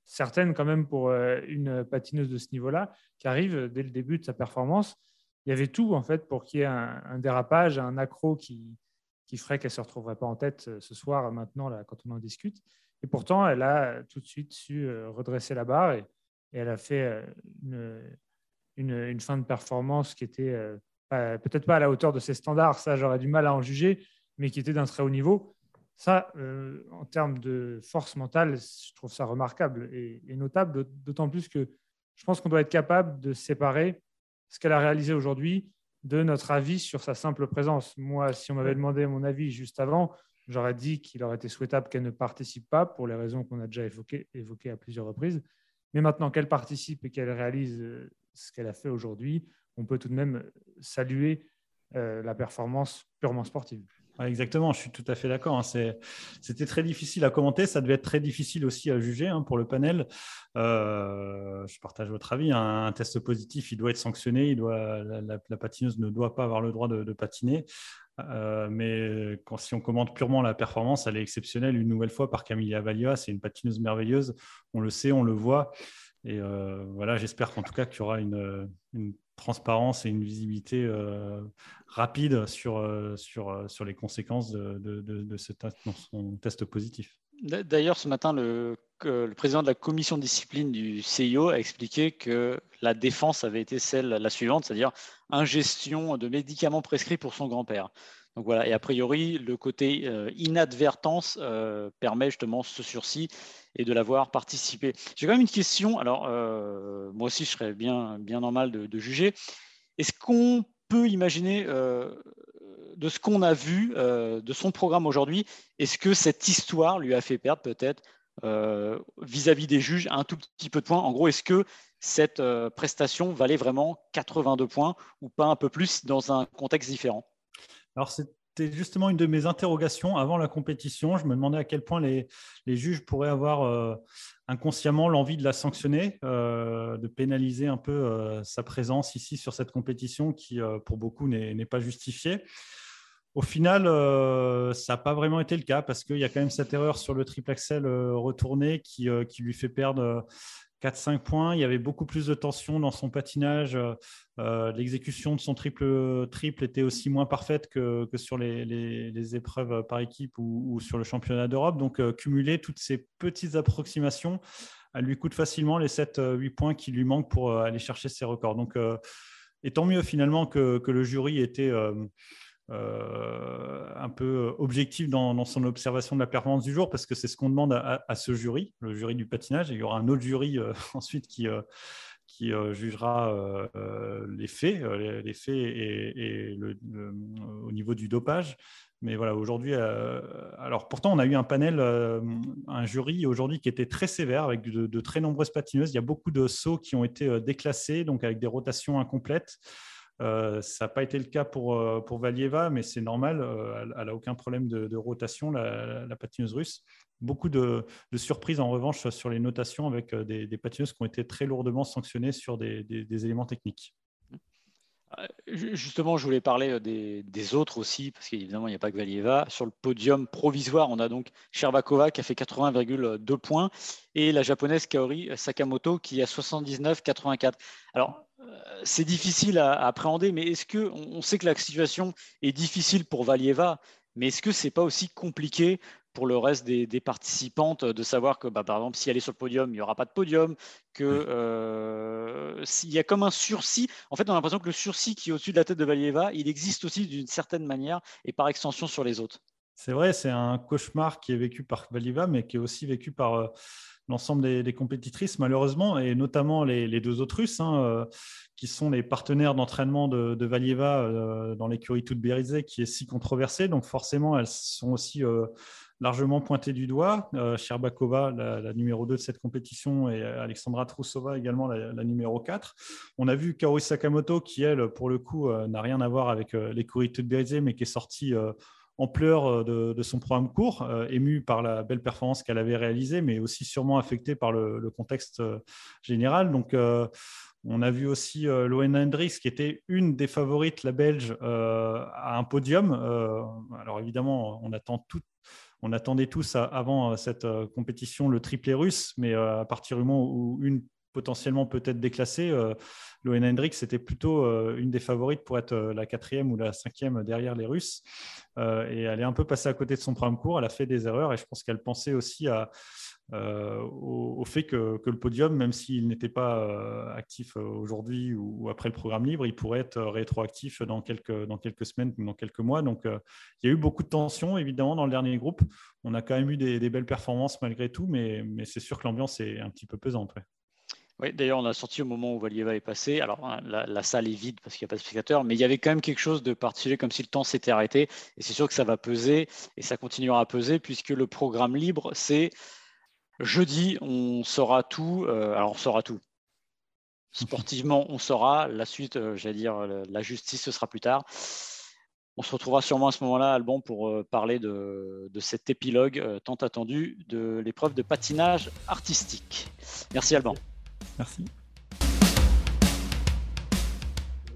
certaine quand même pour euh, une patineuse de ce niveau-là, qui arrive dès le début de sa performance. Il y avait tout en fait pour qu'il y ait un, dérapage, un accro qui, ferait qu'elle ne se retrouverait pas en tête euh, ce soir, maintenant, là, quand on en discute. Et pourtant, elle a tout de suite su redresser la barre et, et elle a fait une, une, fin de performance qui était euh, peut-être pas à la hauteur de ses standards, ça j'aurais du mal à en juger, mais qui était d'un très haut niveau. Ça, euh, en termes de force mentale, je trouve ça remarquable et, notable, d'autant plus que je pense qu'on doit être capable de séparer ce qu'elle a réalisé aujourd'hui de notre avis sur sa simple présence. Moi, si on m'avait demandé mon avis juste avant, j'aurais dit qu'il aurait été souhaitable qu'elle ne participe pas pour les raisons qu'on a déjà évoquées, évoquées à plusieurs reprises. Mais maintenant qu'elle participe et qu'elle réalise euh, ce qu'elle a fait aujourd'hui, on peut tout de même saluer euh, la performance purement sportive. exactement, je suis tout à fait d'accord. Hein. C'était très difficile à commenter, ça devait être très difficile aussi à juger hein, pour le panel. Euh, je partage votre avis. Hein. Un test positif, il doit être sanctionné. La, patineuse ne doit pas avoir le droit de, patiner. Euh, mais si on commente purement la performance, elle est exceptionnelle une nouvelle fois par Camilla Valia. C'est une patineuse merveilleuse. On le sait, on le voit. Et euh, voilà, j'espère qu'en tout cas qu'il y aura une, transparence et une visibilité euh, rapide sur, euh, sur, les conséquences de, de, ce test, son test positif. D'ailleurs, ce matin, le, le, président de la commission de discipline du CIO a expliqué que la défense avait été celle la suivante, c'est-à-dire ingestion de médicaments prescrits pour son grand-père. Donc voilà, et a priori, le côté inadvertance permet justement ce sursis et de l'avoir participé. J'ai quand même une question. Alors, euh, moi aussi, je serais bien, bien normal de, juger. Est-ce qu'on peut imaginer, euh, de ce qu'on a vu euh, de son programme aujourd'hui, est-ce que cette histoire lui a fait perdre peut-être vis-à-vis des juges un tout petit peu de points? En gros, est-ce que cette prestation valait vraiment 82 points ou pas un peu plus dans un contexte différent? Alors, c'était justement une de mes interrogations avant la compétition. Je me demandais à quel point les, juges pourraient avoir euh, inconsciemment l'envie de la sanctionner, euh, de pénaliser un peu euh, sa présence ici sur cette compétition qui, pour beaucoup, n'est pas justifiée. Au final, ça n'a pas vraiment été le cas parce qu'il y a quand même cette erreur sur le triple axel retourné qui lui fait perdre 4-5 points. Il y avait beaucoup plus de tension dans son patinage. Euh, euh, l'exécution de son triple, triple était aussi moins parfaite que, sur les, épreuves par équipe ou, sur le championnat d'Europe. Donc, euh, cumuler toutes ces petites approximations, elle lui coûte facilement les 7-8 points qui lui manquent pour aller chercher ses records. Donc, et tant mieux finalement que, que le jury était euh, un peu objectif dans, son observation de la performance du jour, parce que c'est ce qu'on demande à, ce jury, le jury du patinage. Il y aura un autre jury euh, ensuite qui, euh, qui jugera les faits, les, faits et, le, au niveau du dopage. Mais voilà, aujourd'hui, alors pourtant, on a eu un panel, un jury aujourd'hui qui était très sévère avec de, de, très nombreuses patineuses. Il y a beaucoup de sauts qui ont été déclassés, donc avec des rotations incomplètes. Euh, ça n'a pas été le cas pour, euh, pour Valieva, mais c'est normal. Euh, elle n'a aucun problème de, rotation, la, patineuse russe. Beaucoup de, surprises en revanche sur les notations avec des, patineuses qui ont été très lourdement sanctionnées sur des, éléments techniques. Justement, je voulais parler des, autres aussi, parce qu'évidemment, il n'y a pas que Valieva. Sur le podium provisoire, on a donc Sherbakova qui a fait 80,2 points et la japonaise Kaori Sakamoto qui a 79,84. Alors, c'est difficile à, appréhender, mais est-ce que on sait que la situation est difficile pour Valieva, mais est-ce que c'est pas aussi compliqué pour le reste des, participantes de savoir que, bah, par exemple, si elle est sur le podium, il n'y aura pas de podium, que euh, s'il y a comme un sursis. En fait, on a l'impression que le sursis qui est au-dessus de la tête de Valieva, il existe aussi d'une certaine manière et par extension sur les autres. C'est vrai, c'est un cauchemar qui est vécu par Valieva, mais qui est aussi vécu par euh, l'ensemble des, compétitrices, malheureusement, et notamment les, deux autres Russes, hein, euh, qui sont les partenaires d'entraînement de, Valieva euh, dans l'écurie toute Bérizé, qui est si controversée. Donc forcément, elles sont aussi euh, largement pointées du doigt. Sherbakova, la, numéro 2 de cette compétition, et Alexandra Troussova également, la, numéro 4. On a vu Kaori Sakamoto, qui, elle, pour le coup, n'a rien à voir avec l'écurie toute Bérizé, mais qui est sortie en pleurs euh, de, son programme court, euh, ému par la belle performance qu'elle avait réalisée, mais aussi sûrement affecté par le, contexte euh, général. Donc, on a vu aussi Loen Hendricks, qui était une des favorites, la Belge, à un podium. alors évidemment, on attendait tous avant cette compétition le triplé russe, mais à partir du moment où une potentiellement peut-être déclassée, Loen Hendricks c'était plutôt une des favorites pour être la quatrième ou la cinquième derrière les Russes. Euh, et elle est un peu passée à côté de son programme court. Elle a fait des erreurs et je pense qu'elle pensait aussi euh, au, fait que, le podium, même s'il n'était pas euh, actif aujourd'hui ou, après le programme libre, il pourrait être rétroactif dans quelques, semaines ou dans quelques mois. Donc, il y a eu beaucoup de tensions, évidemment, dans le dernier groupe. On a quand même eu des, belles performances malgré tout, mais c'est sûr que l'ambiance est un petit peu pesante. Oui, d'ailleurs, on a sorti au moment où Valieva est passé. Alors, hein, la, salle est vide parce qu'il n'y a pas de spectateurs, mais il y avait quand même quelque chose de particulier, comme si le temps s'était arrêté. Et c'est sûr que ça va peser et ça continuera à peser puisque le programme libre, c'est jeudi, on saura tout. Euh, alors, on saura tout. Sportivement, on saura. La suite, euh, j'allais dire, la justice, ce sera plus tard. On se retrouvera sûrement à ce moment-là, Alban, pour euh, parler de cet épilogue tant attendu de l'épreuve de patinage artistique. Merci, Alban. Merci.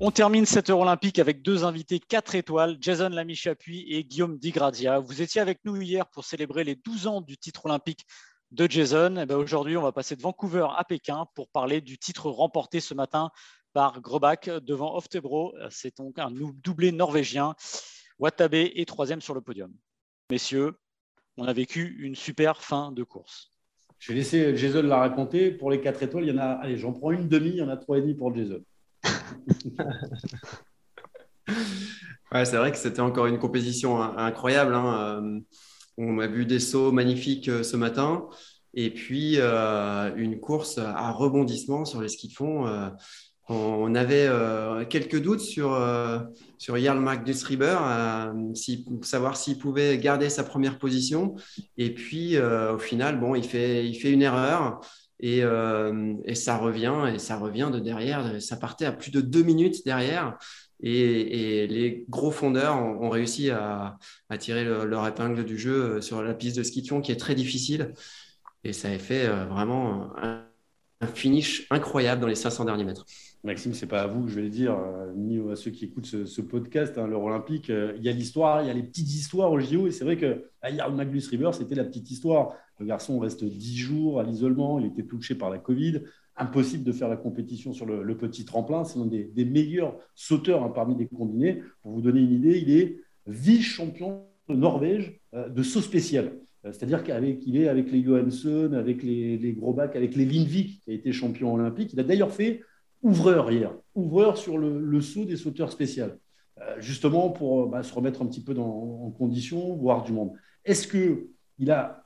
On termine cette heure olympique avec deux invités 4 étoiles, Jason Lamy-Chapuis et Guillaume Digradia. Vous étiez avec nous hier pour célébrer les 12 ans du titre olympique de Jason. Eh ben, aujourd'hui, on va passer de Vancouver à Pékin pour parler du titre remporté ce matin par Grobak devant Oftebro. C'est donc un doublé norvégien. Watabe est troisième sur le podium. Messieurs, on a vécu une super fin de course. Je vais laisser Jason la raconter. Pour les 4 étoiles, il y en a. Allez, j'en prends une demi, il y en a trois et demi pour Jason. ouais, c'est vrai que c'était encore une compétition incroyable. Hein. Euh, on a vu des sauts magnifiques euh, ce matin. Et puis, euh, une course à rebondissement sur les skis de fond on avait euh, quelques doutes sur, euh, sur Jarl Magnus euh, pour savoir s'il pouvait garder sa première position. Et puis, au final, bon, il fait, il fait une erreur et, ça revient, et ça revient de derrière. Ça partait à plus de deux minutes derrière. Et, les gros fondeurs ont, réussi à, tirer leur épingle du jeu sur la piste de ski qui est très difficile. Et ça a fait vraiment un, un finish incroyable dans les 500 derniers mètres. Maxime, c'est pas à vous que je vais le dire, euh, ni à ceux qui écoutent ce, podcast, hein, l'Euro olympique. Euh, il y a l'histoire, il y a les petites histoires au JO, et c'est vrai que Jarl Magnus River, c'était la petite histoire. Le garçon reste 10 jours à l'isolement, il était touché par la Covid. Impossible de faire la compétition sur le, petit tremplin. C'est l'un des, meilleurs sauteurs hein, parmi les combinés. Pour vous donner une idée, il est vice-champion de Norvège euh, de saut spécial. C'est-à-dire qu'il est avec les Johansson, avec les, les avec les Lindvik, qui a été champion olympique. Il a d'ailleurs fait ouvreur hier, ouvreur sur le, saut des sauteurs spéciaux, euh, justement pour euh, bah, se remettre un petit peu dans, en condition, voir du monde. Est-ce qu'il a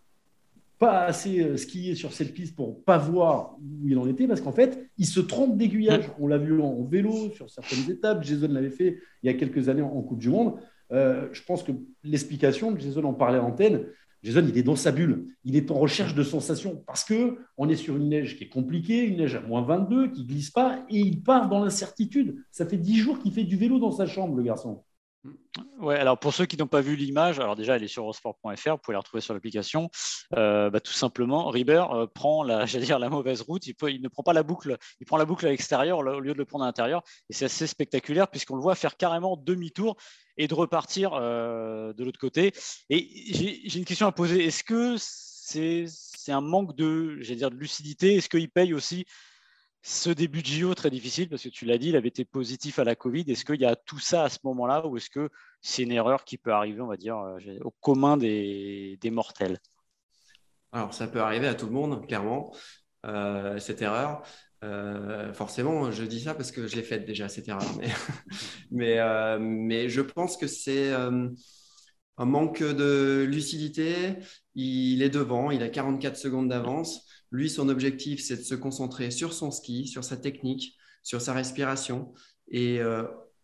pas assez euh, skié sur cette piste pour pas voir où il en était, parce qu'en fait, il se trompe d'aiguillage. On l'a vu en, vélo sur certaines étapes. Jason l'avait fait il y a quelques années en, Coupe du Monde. Euh, je pense que l'explication, Jason en parlait à l'antenne, Jason, il est dans sa bulle. Il est en recherche de sensations parce que on est sur une neige qui est compliquée, une neige à moins 22, qui glisse pas, et il part dans l'incertitude. Ça fait dix jours qu'il fait du vélo dans sa chambre, le garçon. Ouais, alors pour ceux qui n'ont pas vu l'image, alors déjà elle est sur eurosport.fr, vous pouvez la retrouver sur l'application. Euh, bah, tout simplement, Riber euh, prend la, dire la mauvaise route. Il, ne prend pas la boucle, il prend la boucle à l'extérieur au lieu de le prendre à l'intérieur. Et c'est assez spectaculaire puisqu'on le voit faire carrément demi-tour et de repartir euh, de l'autre côté. Et j'ai une question à poser. Est-ce que c'est un manque de, dire, de lucidité? Est-ce qu'il paye aussi ce début de JO très difficile Parce que tu l'as dit, il avait été positif à la Covid. Est-ce qu'il y a tout ça à ce moment-là ou est-ce que c'est une erreur qui peut arriver, on va dire, euh, au commun des, mortels? Alors, ça peut arriver à tout le monde, clairement, euh, cette erreur. Euh, forcément, je dis ça parce que je l'ai faite déjà, cette erreur. Mais, mais, je pense que c'est un manque de lucidité. Il est devant, il a 44 secondes d'avance. Lui, son objectif, c'est de se concentrer sur son ski, sur sa technique, sur sa respiration. Et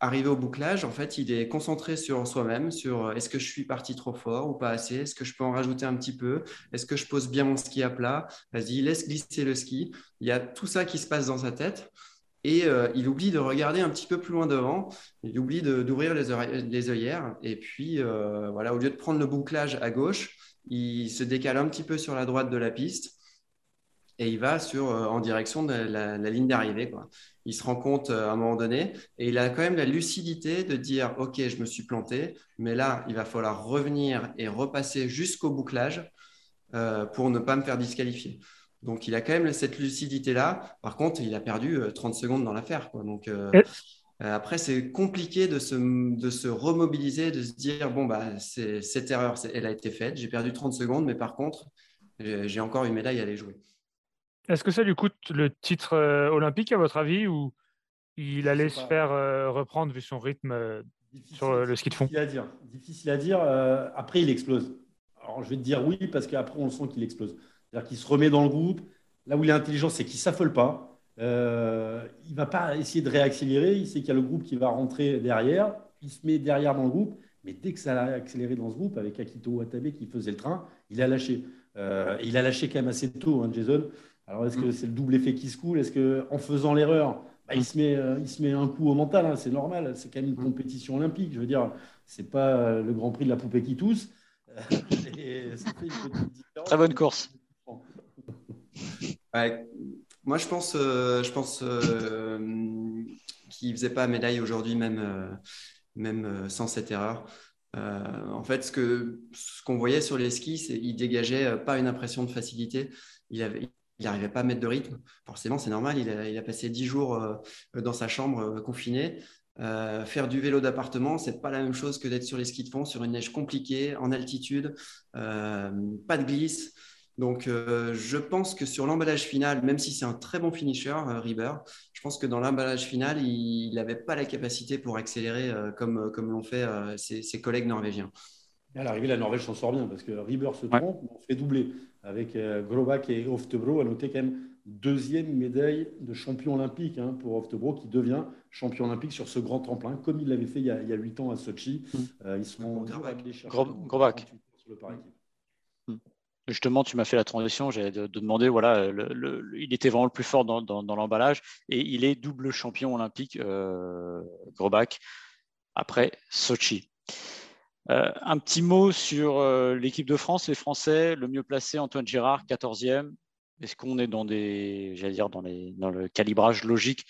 arrivé au bouclage, en fait, il est concentré sur soi-même, sur euh, est-ce que je suis parti trop fort ou pas assez, est-ce que je peux en rajouter un petit peu, est-ce que je pose bien mon ski à plat, vas-y, laisse glisser le ski. Il y a tout ça qui se passe dans sa tête. Et euh, il oublie de regarder un petit peu plus loin devant, il oublie d'ouvrir les, les, œillères. Et puis, euh, voilà, au lieu de prendre le bouclage à gauche, il se décale un petit peu sur la droite de la piste et il va sur, en direction de la, la ligne d'arrivée. Il se rend compte à un moment donné et il a quand même la lucidité de dire Ok, je me suis planté, mais là, il va falloir revenir et repasser jusqu'au bouclage euh, pour ne pas me faire disqualifier. Donc, il a quand même cette lucidité-là. Par contre, il a perdu 30 euh, secondes dans l'affaire. Donc, euh, après, c'est compliqué de se, de se remobiliser, de se dire Bon, bah, cette erreur, elle a été faite. J'ai perdu 30 secondes, mais par contre, j'ai encore une médaille à aller jouer. Est-ce que ça lui coûte le titre euh, olympique, à votre avis, ou il allait se faire euh, reprendre vu son rythme euh, sur le ski de fond? Difficile à dire. Difficile à dire. après, il explose. Alors, je vais te dire oui, parce qu'après, on le sent qu'il explose. C'est-à-dire qu'il se remet dans le groupe. Là où il est intelligent, c'est qu'il ne s'affole pas. il ne va pas essayer de réaccélérer. Il sait qu'il y a le groupe qui va rentrer derrière. Il se met derrière dans le groupe. Mais dès que ça a accéléré dans ce groupe, avec Akito Watabe qui faisait le train, il a lâché. il a lâché quand même assez tôt, hein, Jason. Alors, est-ce que mm. c'est le double effet qui se coule? Est-ce qu'en faisant l'erreur, bah, il, se met, euh, il se met un coup au mental hein, C'est normal, c'est quand même une mm. compétition olympique. Je veux dire, c'est pas euh, le grand prix de la poupée qui tousse. Très bonne course. moi, je pense, euh, je pense qu'il ne faisait pas médaille aujourd'hui, même, même sans cette erreur. en fait, ce qu'on ce qu'on voyait sur les skis, c'est qu'il dégageait pas une impression de facilité. Il avait, il n'arrivait pas à mettre de rythme. Forcément, c'est normal. Il a, passé dix jours euh, dans sa chambre euh, confiné. Euh, faire du vélo d'appartement, c'est pas la même chose que d'être sur les skis de fond, sur une neige compliquée, en altitude, pas de glisse. Donc, je pense que sur l'emballage final, même si c'est un très bon finisher, River, je pense que dans l'emballage final, il n'avait pas la capacité pour accélérer comme, comme l'ont fait ses, ses, collègues norvégiens. À l'arrivée, la Norvège s'en sort bien parce que River se trompe, on se fait doubler avec euh, Grobak et Oftebro. À noter quand même deuxième médaille de champion olympique hein, pour Oftebro qui devient champion olympique sur ce grand tremplin, comme il l'avait fait il y a huit ans à Sochi. Mmh. Euh, ils seront Grobak. Mmh. Justement, tu m'as fait la transition. J'allais de, demander, voilà, il était vraiment le plus fort dans, l'emballage et il est double champion olympique, euh, Grobak, après Sochi. Euh, un petit mot sur euh, l'équipe de France, les Français, le mieux placé, Antoine Girard, 14e. Est-ce qu'on est dans, des, dire, dans, les, dans le calibrage logique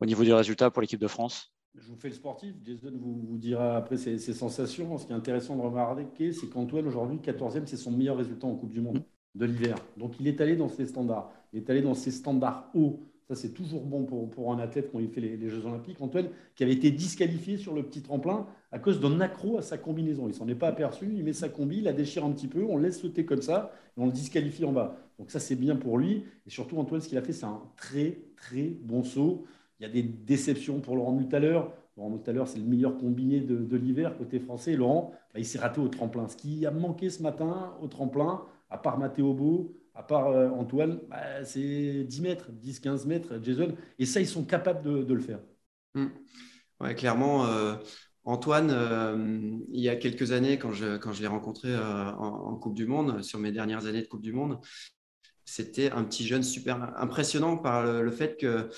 au niveau du résultat pour l'équipe de France? Je vous fais le sportif. Jason vous, vous dira après ses, sensations. Ce qui est intéressant de remarquer, c'est qu'Antoine, aujourd'hui, 14e, c'est son meilleur résultat en Coupe du Monde de l'hiver. Donc, il est allé dans ses standards. Il est allé dans ses standards hauts ça, c'est toujours bon pour, pour, un athlète quand il fait les, Jeux Olympiques. Antoine, qui avait été disqualifié sur le petit tremplin à cause d'un accro à sa combinaison. Il s'en est pas aperçu, il met sa combi, il la déchire un petit peu, on laisse sauter comme ça et on le disqualifie en bas. Donc ça, c'est bien pour lui. Et surtout, Antoine, ce qu'il a fait, c'est un très, très bon saut. Il y a des déceptions pour Laurent Mutaler. Laurent Mutaler, c'est le meilleur combiné de, l'hiver côté français. Laurent, bah, il s'est raté au tremplin. Ce qui a manqué ce matin au tremplin, à part Mathéo Beau, à part Antoine, bah, c'est 10 mètres, 10, 15 mètres, Jason. Et ça, ils sont capables de, le faire. Mmh. Ouais, clairement, Antoine, il y a quelques années, quand je, quand je l'ai rencontré en, Coupe du Monde, sur mes dernières années de Coupe du Monde, c'était un petit jeune super impressionnant par le, fait que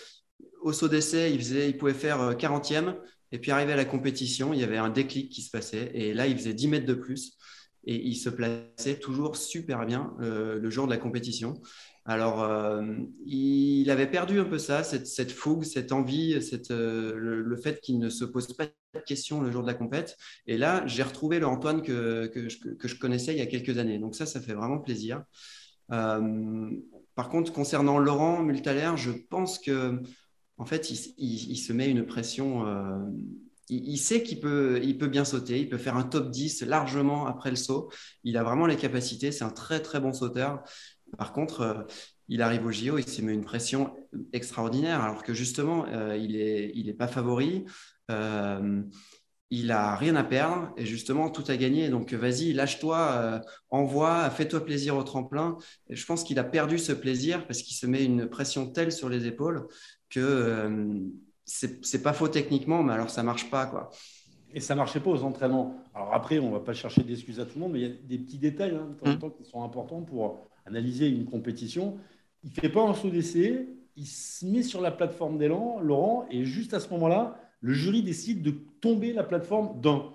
au saut d'essai, il, faisait, il pouvait faire 40e, et puis arrivé à la compétition, il y avait un déclic qui se passait, et là, il faisait 10 mètres de plus, et il se plaçait toujours super bien le jour de la compétition. Alors, euh, il avait perdu un peu ça, cette, fougue, cette envie, euh, le, fait qu'il ne se pose pas de questions le jour de la compète. Et là, j'ai retrouvé le Antoine que, je, connaissais il y a quelques années. Donc ça, ça fait vraiment plaisir. Euh, par contre, concernant Laurent Multaler, je pense que en fait, il, se met une pression. Il, sait qu'il peut, il peut bien sauter, il peut faire un top 10 largement après le saut. Il a vraiment les capacités, c'est un très très bon sauteur. Par contre, euh, il arrive au JO, il se met une pression extraordinaire, alors que justement, euh, il n'est il est pas favori. Euh, il a rien à perdre et justement tout à gagner. Donc vas-y, lâche-toi, envoie, fais-toi plaisir au tremplin. Je pense qu'il a perdu ce plaisir parce qu'il se met une pression telle sur les épaules que c'est pas faux techniquement, mais alors ça marche pas quoi. Et ça marchait pas aux entraînements. Alors après, on va pas chercher d'excuses à tout le monde, mais il y a des petits détails hein, de temps en mmh. temps qui sont importants pour analyser une compétition. Il fait pas un saut d'essai, il se met sur la plateforme d'élan, Laurent, et juste à ce moment-là, le jury décide de tomber la plateforme d'un.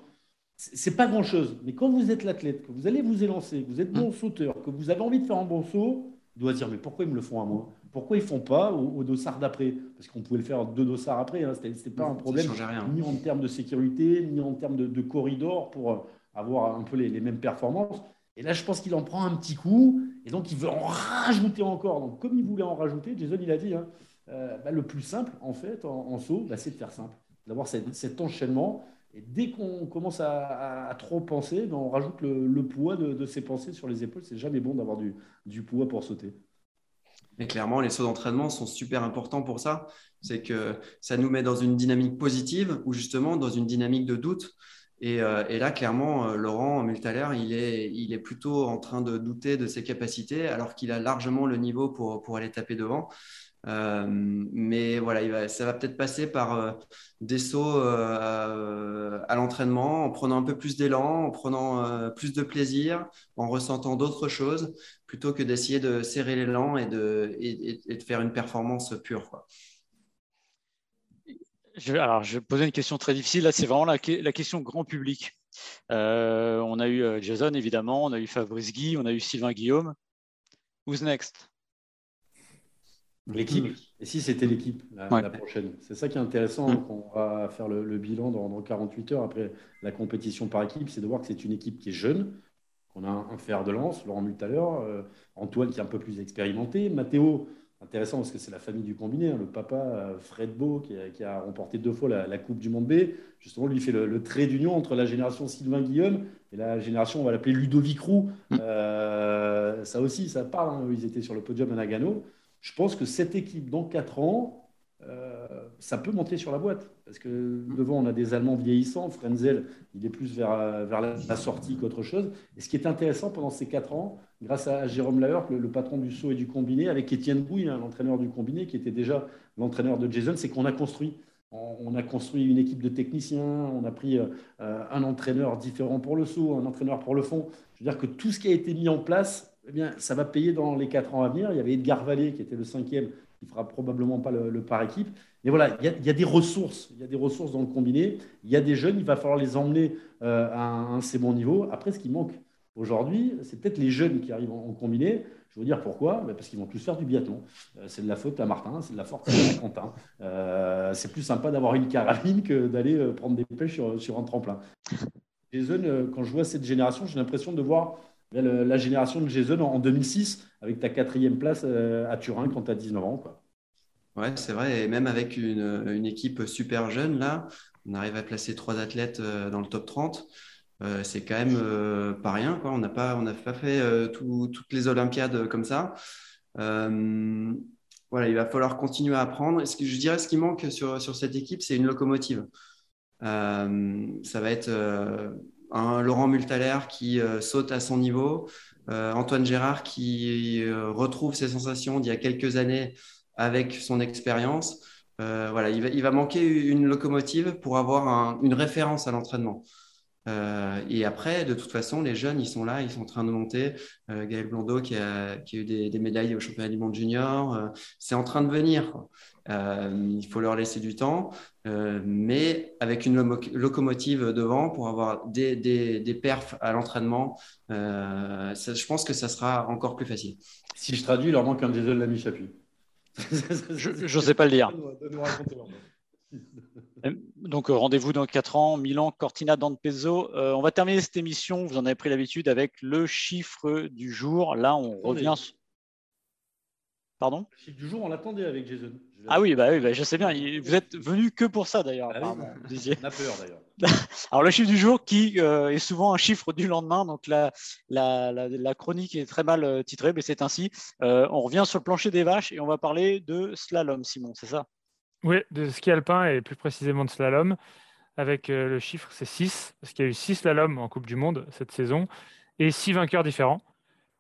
C'est pas grand-chose, mais quand vous êtes l'athlète, que vous allez vous élancer, que vous êtes bon mmh. sauteur, que vous avez envie de faire un bon saut, il doit se dire mais pourquoi ils me le font à moi? Pourquoi ils ne font pas au, dossard d'après? Parce qu'on pouvait le faire deux dossards après, hein. ce n'était pas un problème, ni en termes de sécurité, ni en termes de, corridor pour avoir un peu les mêmes performances. Et là, je pense qu'il en prend un petit coup, et donc il veut en rajouter encore. Donc, comme il voulait en rajouter, Jason, il a dit, hein, euh, bah, le plus simple, en fait, en, saut, bah, c'est de faire simple, d'avoir cet, enchaînement. Et dès qu'on commence à, trop penser, bah, on rajoute le, poids de, ses pensées sur les épaules. C'est jamais bon d'avoir du, poids pour sauter. Mais clairement, les sauts d'entraînement sont super importants pour ça. C'est que ça nous met dans une dynamique positive ou justement dans une dynamique de doute. Euh, et, là, clairement, euh, Laurent Multaler, il est, il est plutôt en train de douter de ses capacités, alors qu'il a largement le niveau pour aller taper devant. Euh, mais voilà, ça va peut-être passer par des sauts à l'entraînement, en prenant un peu plus d'élan, en prenant plus de plaisir, en ressentant d'autres choses, plutôt que d'essayer de serrer l'élan et de, faire une performance pure. Alors, je vais poser une question très difficile. Là, c'est vraiment la, question grand public. Euh, on a eu euh, Jason, évidemment, on a eu Fabrice Guy, on a eu Sylvain Guillaume. Who's next? L'équipe. Et si c'était l'équipe la, prochaine C'est ça qui est intéressant mm. quand on va faire le, bilan dans, 48 heures après la compétition par équipe, c'est de voir que c'est une équipe qui est jeune, qu'on a un, fer de lance, Laurent Multaler, euh, Antoine qui est un peu plus expérimenté, Mathéo intéressant parce que c'est la famille du combiné. Hein. Le papa, euh, Fred Beau, qui a, remporté deux fois la, Coupe du Monde B, justement, lui fait le, trait d'union entre la génération Sylvain Guillaume et la génération, on va l'appeler Ludovic Roux. Mm. Euh, ça aussi, ça parle. Hein. Ils étaient sur le podium à Nagano. Je pense que cette équipe, dans quatre ans, euh, ça peut monter sur la boîte. Parce que devant, on a des Allemands vieillissants. Frenzel, il est plus vers, la, sortie qu'autre chose. Et ce qui est intéressant pendant ces quatre ans, grâce à Jérôme Laher, le, patron du saut et du combiné, avec Étienne Bouille, hein, l'entraîneur du combiné, qui était déjà l'entraîneur de Jason, c'est qu'on a construit. On, a construit une équipe de techniciens, on a pris euh, un entraîneur différent pour le saut, un entraîneur pour le fond. Je veux dire que tout ce qui a été mis en place, eh bien, ça va payer dans les quatre ans à venir. Il y avait Edgar Vallée, qui était le cinquième, qui fera probablement pas le, par équipe. Mais voilà, il y, a, des ressources. Il y a des ressources dans le combiné. Il y a des jeunes, il va falloir les emmener euh, à un, assez bon niveau. Après, ce qui manque aujourd'hui, c'est peut-être les jeunes qui arrivent en, combiné. Je veux dire pourquoi? Bah, Parce qu'ils vont tous faire du biathlon. Euh, c'est de la faute à Martin, c'est de la faute à Quentin. Euh, c'est plus sympa d'avoir une carabine que d'aller prendre des pêches sur, un tremplin. Jason, quand je vois cette génération, j'ai l'impression de voir la génération de Jason en 2006 avec ta quatrième place à Turin quand tu as 19 ans. Quoi. Ouais, c'est vrai. Et même avec une, équipe super jeune, là, on arrive à placer trois athlètes euh, dans le top 30. Euh, c'est quand même euh, pas rien. Quoi. On n'a pas, pas fait toutes les Olympiades comme ça. voilà, il va falloir continuer à apprendre. Ce que je dirais, ce qui manque sur, sur cette équipe, c'est une locomotive. ça va être un Laurent Multaler qui saute à son niveau, Antoine Gérard qui retrouve ses sensations d'il y a quelques années avec son expérience. voilà, il va, manquer une locomotive pour avoir une référence à l'entraînement. Euh, et après, de toute façon, les jeunes, ils sont là, ils sont en train de monter. Euh, Gaël Blondeau, qui a, qui a eu des, des, médailles au championnat du monde junior, euh, c'est en train de venir. il faut leur laisser du temps, mais avec une locomotive devant pour avoir des, des, des perfs à l'entraînement, je pense que ça sera encore plus facile. Si je traduis, il leur manque un diesel Lamy Chapuis. je n'osais pas le dire. Donc euh, rendez-vous dans 4 ans, Milan, Cortina, Dante Pezzo. Euh, on va terminer cette émission, vous en avez pris l'habitude, avec le chiffre du jour. Là, on revient. Pardon? Le chiffre du jour, on l'attendait avec Jason. Ah oui, bah, oui bah, je sais bien. Vous êtes venu que pour ça d'ailleurs. Ah on a peur d'ailleurs. Alors le chiffre du jour qui euh, est souvent un chiffre du lendemain. Donc la, la, la, chronique est très mal titrée, mais c'est ainsi. on revient sur le plancher des vaches et on va parler de slalom, Simon, c'est ça? Oui, de ski alpin et plus précisément de slalom, avec euh, le chiffre, c'est 6, parce qu'il y a eu 6 slaloms en Coupe du Monde cette saison, et 6 vainqueurs différents.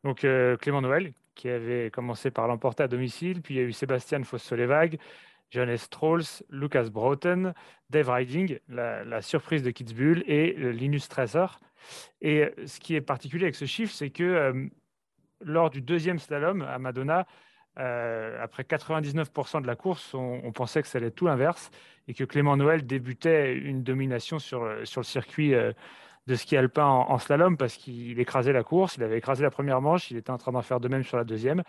Donc euh, Clément Noël, qui avait commencé par l'emporter à domicile, puis il y a eu Sébastien Foss-Solevag, Johannes Strolls, Lucas Broughton, Dave Riding, la, surprise de Kitzbühel, et euh, Linus Stresser. Et ce qui est particulier avec ce chiffre, c'est que lors du deuxième slalom à Madonna, euh, après 99% de la course, on, pensait que ça allait être tout l'inverse et que Clément Noël débutait une domination sur, sur le circuit euh, de ski alpin en, slalom parce qu'il écrasait la course, il avait écrasé la première manche, il était en train d'en faire de même sur la deuxième.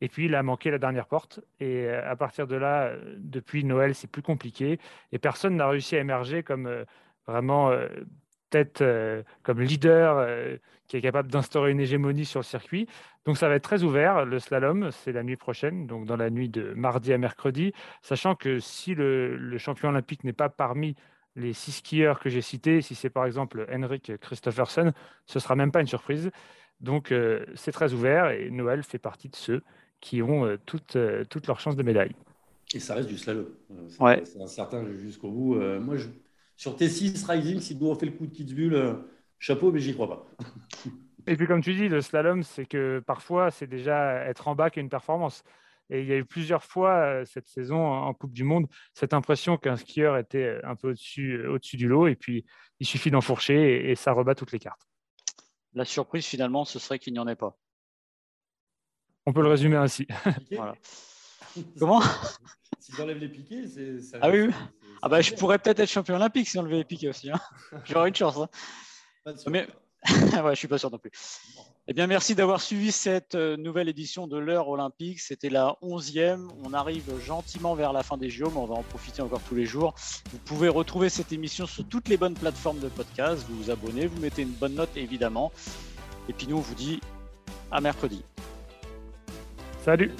Et puis, il a manqué la dernière porte. Et euh, à partir de là, depuis Noël, c'est plus compliqué. Et personne n'a réussi à émerger comme vraiment tête comme leader qui est capable d'instaurer une hégémonie sur le circuit. Donc ça va être très ouvert. Le slalom, c'est la nuit prochaine, donc dans la nuit de mardi à mercredi, sachant que si le, champion olympique n'est pas parmi les six skieurs que j'ai cités, si c'est par exemple Henrik Christophersen, ce sera même pas une surprise. Donc euh, c'est très ouvert et Noël fait partie de ceux qui ont euh, toutes, euh, toutes leurs chances de médaille. Et ça reste du slalom. Ouais. C'est certain jusqu'au bout. moi, je, sur T6 Rising, si nous on fait le coup de Kitzbühel, chapeau, mais j'y crois pas. Et puis, comme tu dis, le slalom, c'est que parfois, c'est déjà être en bas qu'une performance. Et il y a eu plusieurs fois euh, cette saison en Coupe du Monde cette impression qu'un skieur était euh, un peu au-dessus euh, au du lot. Et puis, il suffit d'enfourcher et, et, ça rebat toutes les cartes. La surprise, finalement, ce serait qu'il n'y en ait pas. On peut le résumer ainsi. voilà. Comment S'ils enlèvent les piquets, c'est. Ah oui, Ah bah, je pourrais peut-être être champion olympique si on enlevait les piquets aussi. Hein. J'aurais une chance. Hein. Mais ouais, je suis pas sûr non plus. Eh bien, merci d'avoir suivi cette euh, nouvelle édition de l'heure olympique. C'était la 11e. On arrive gentiment vers la fin des JO, mais on va en profiter encore tous les jours. Vous pouvez retrouver cette émission sur toutes les bonnes plateformes de podcast. Vous vous abonnez, vous mettez une bonne note évidemment. Et puis nous, on vous dit à mercredi. Salut.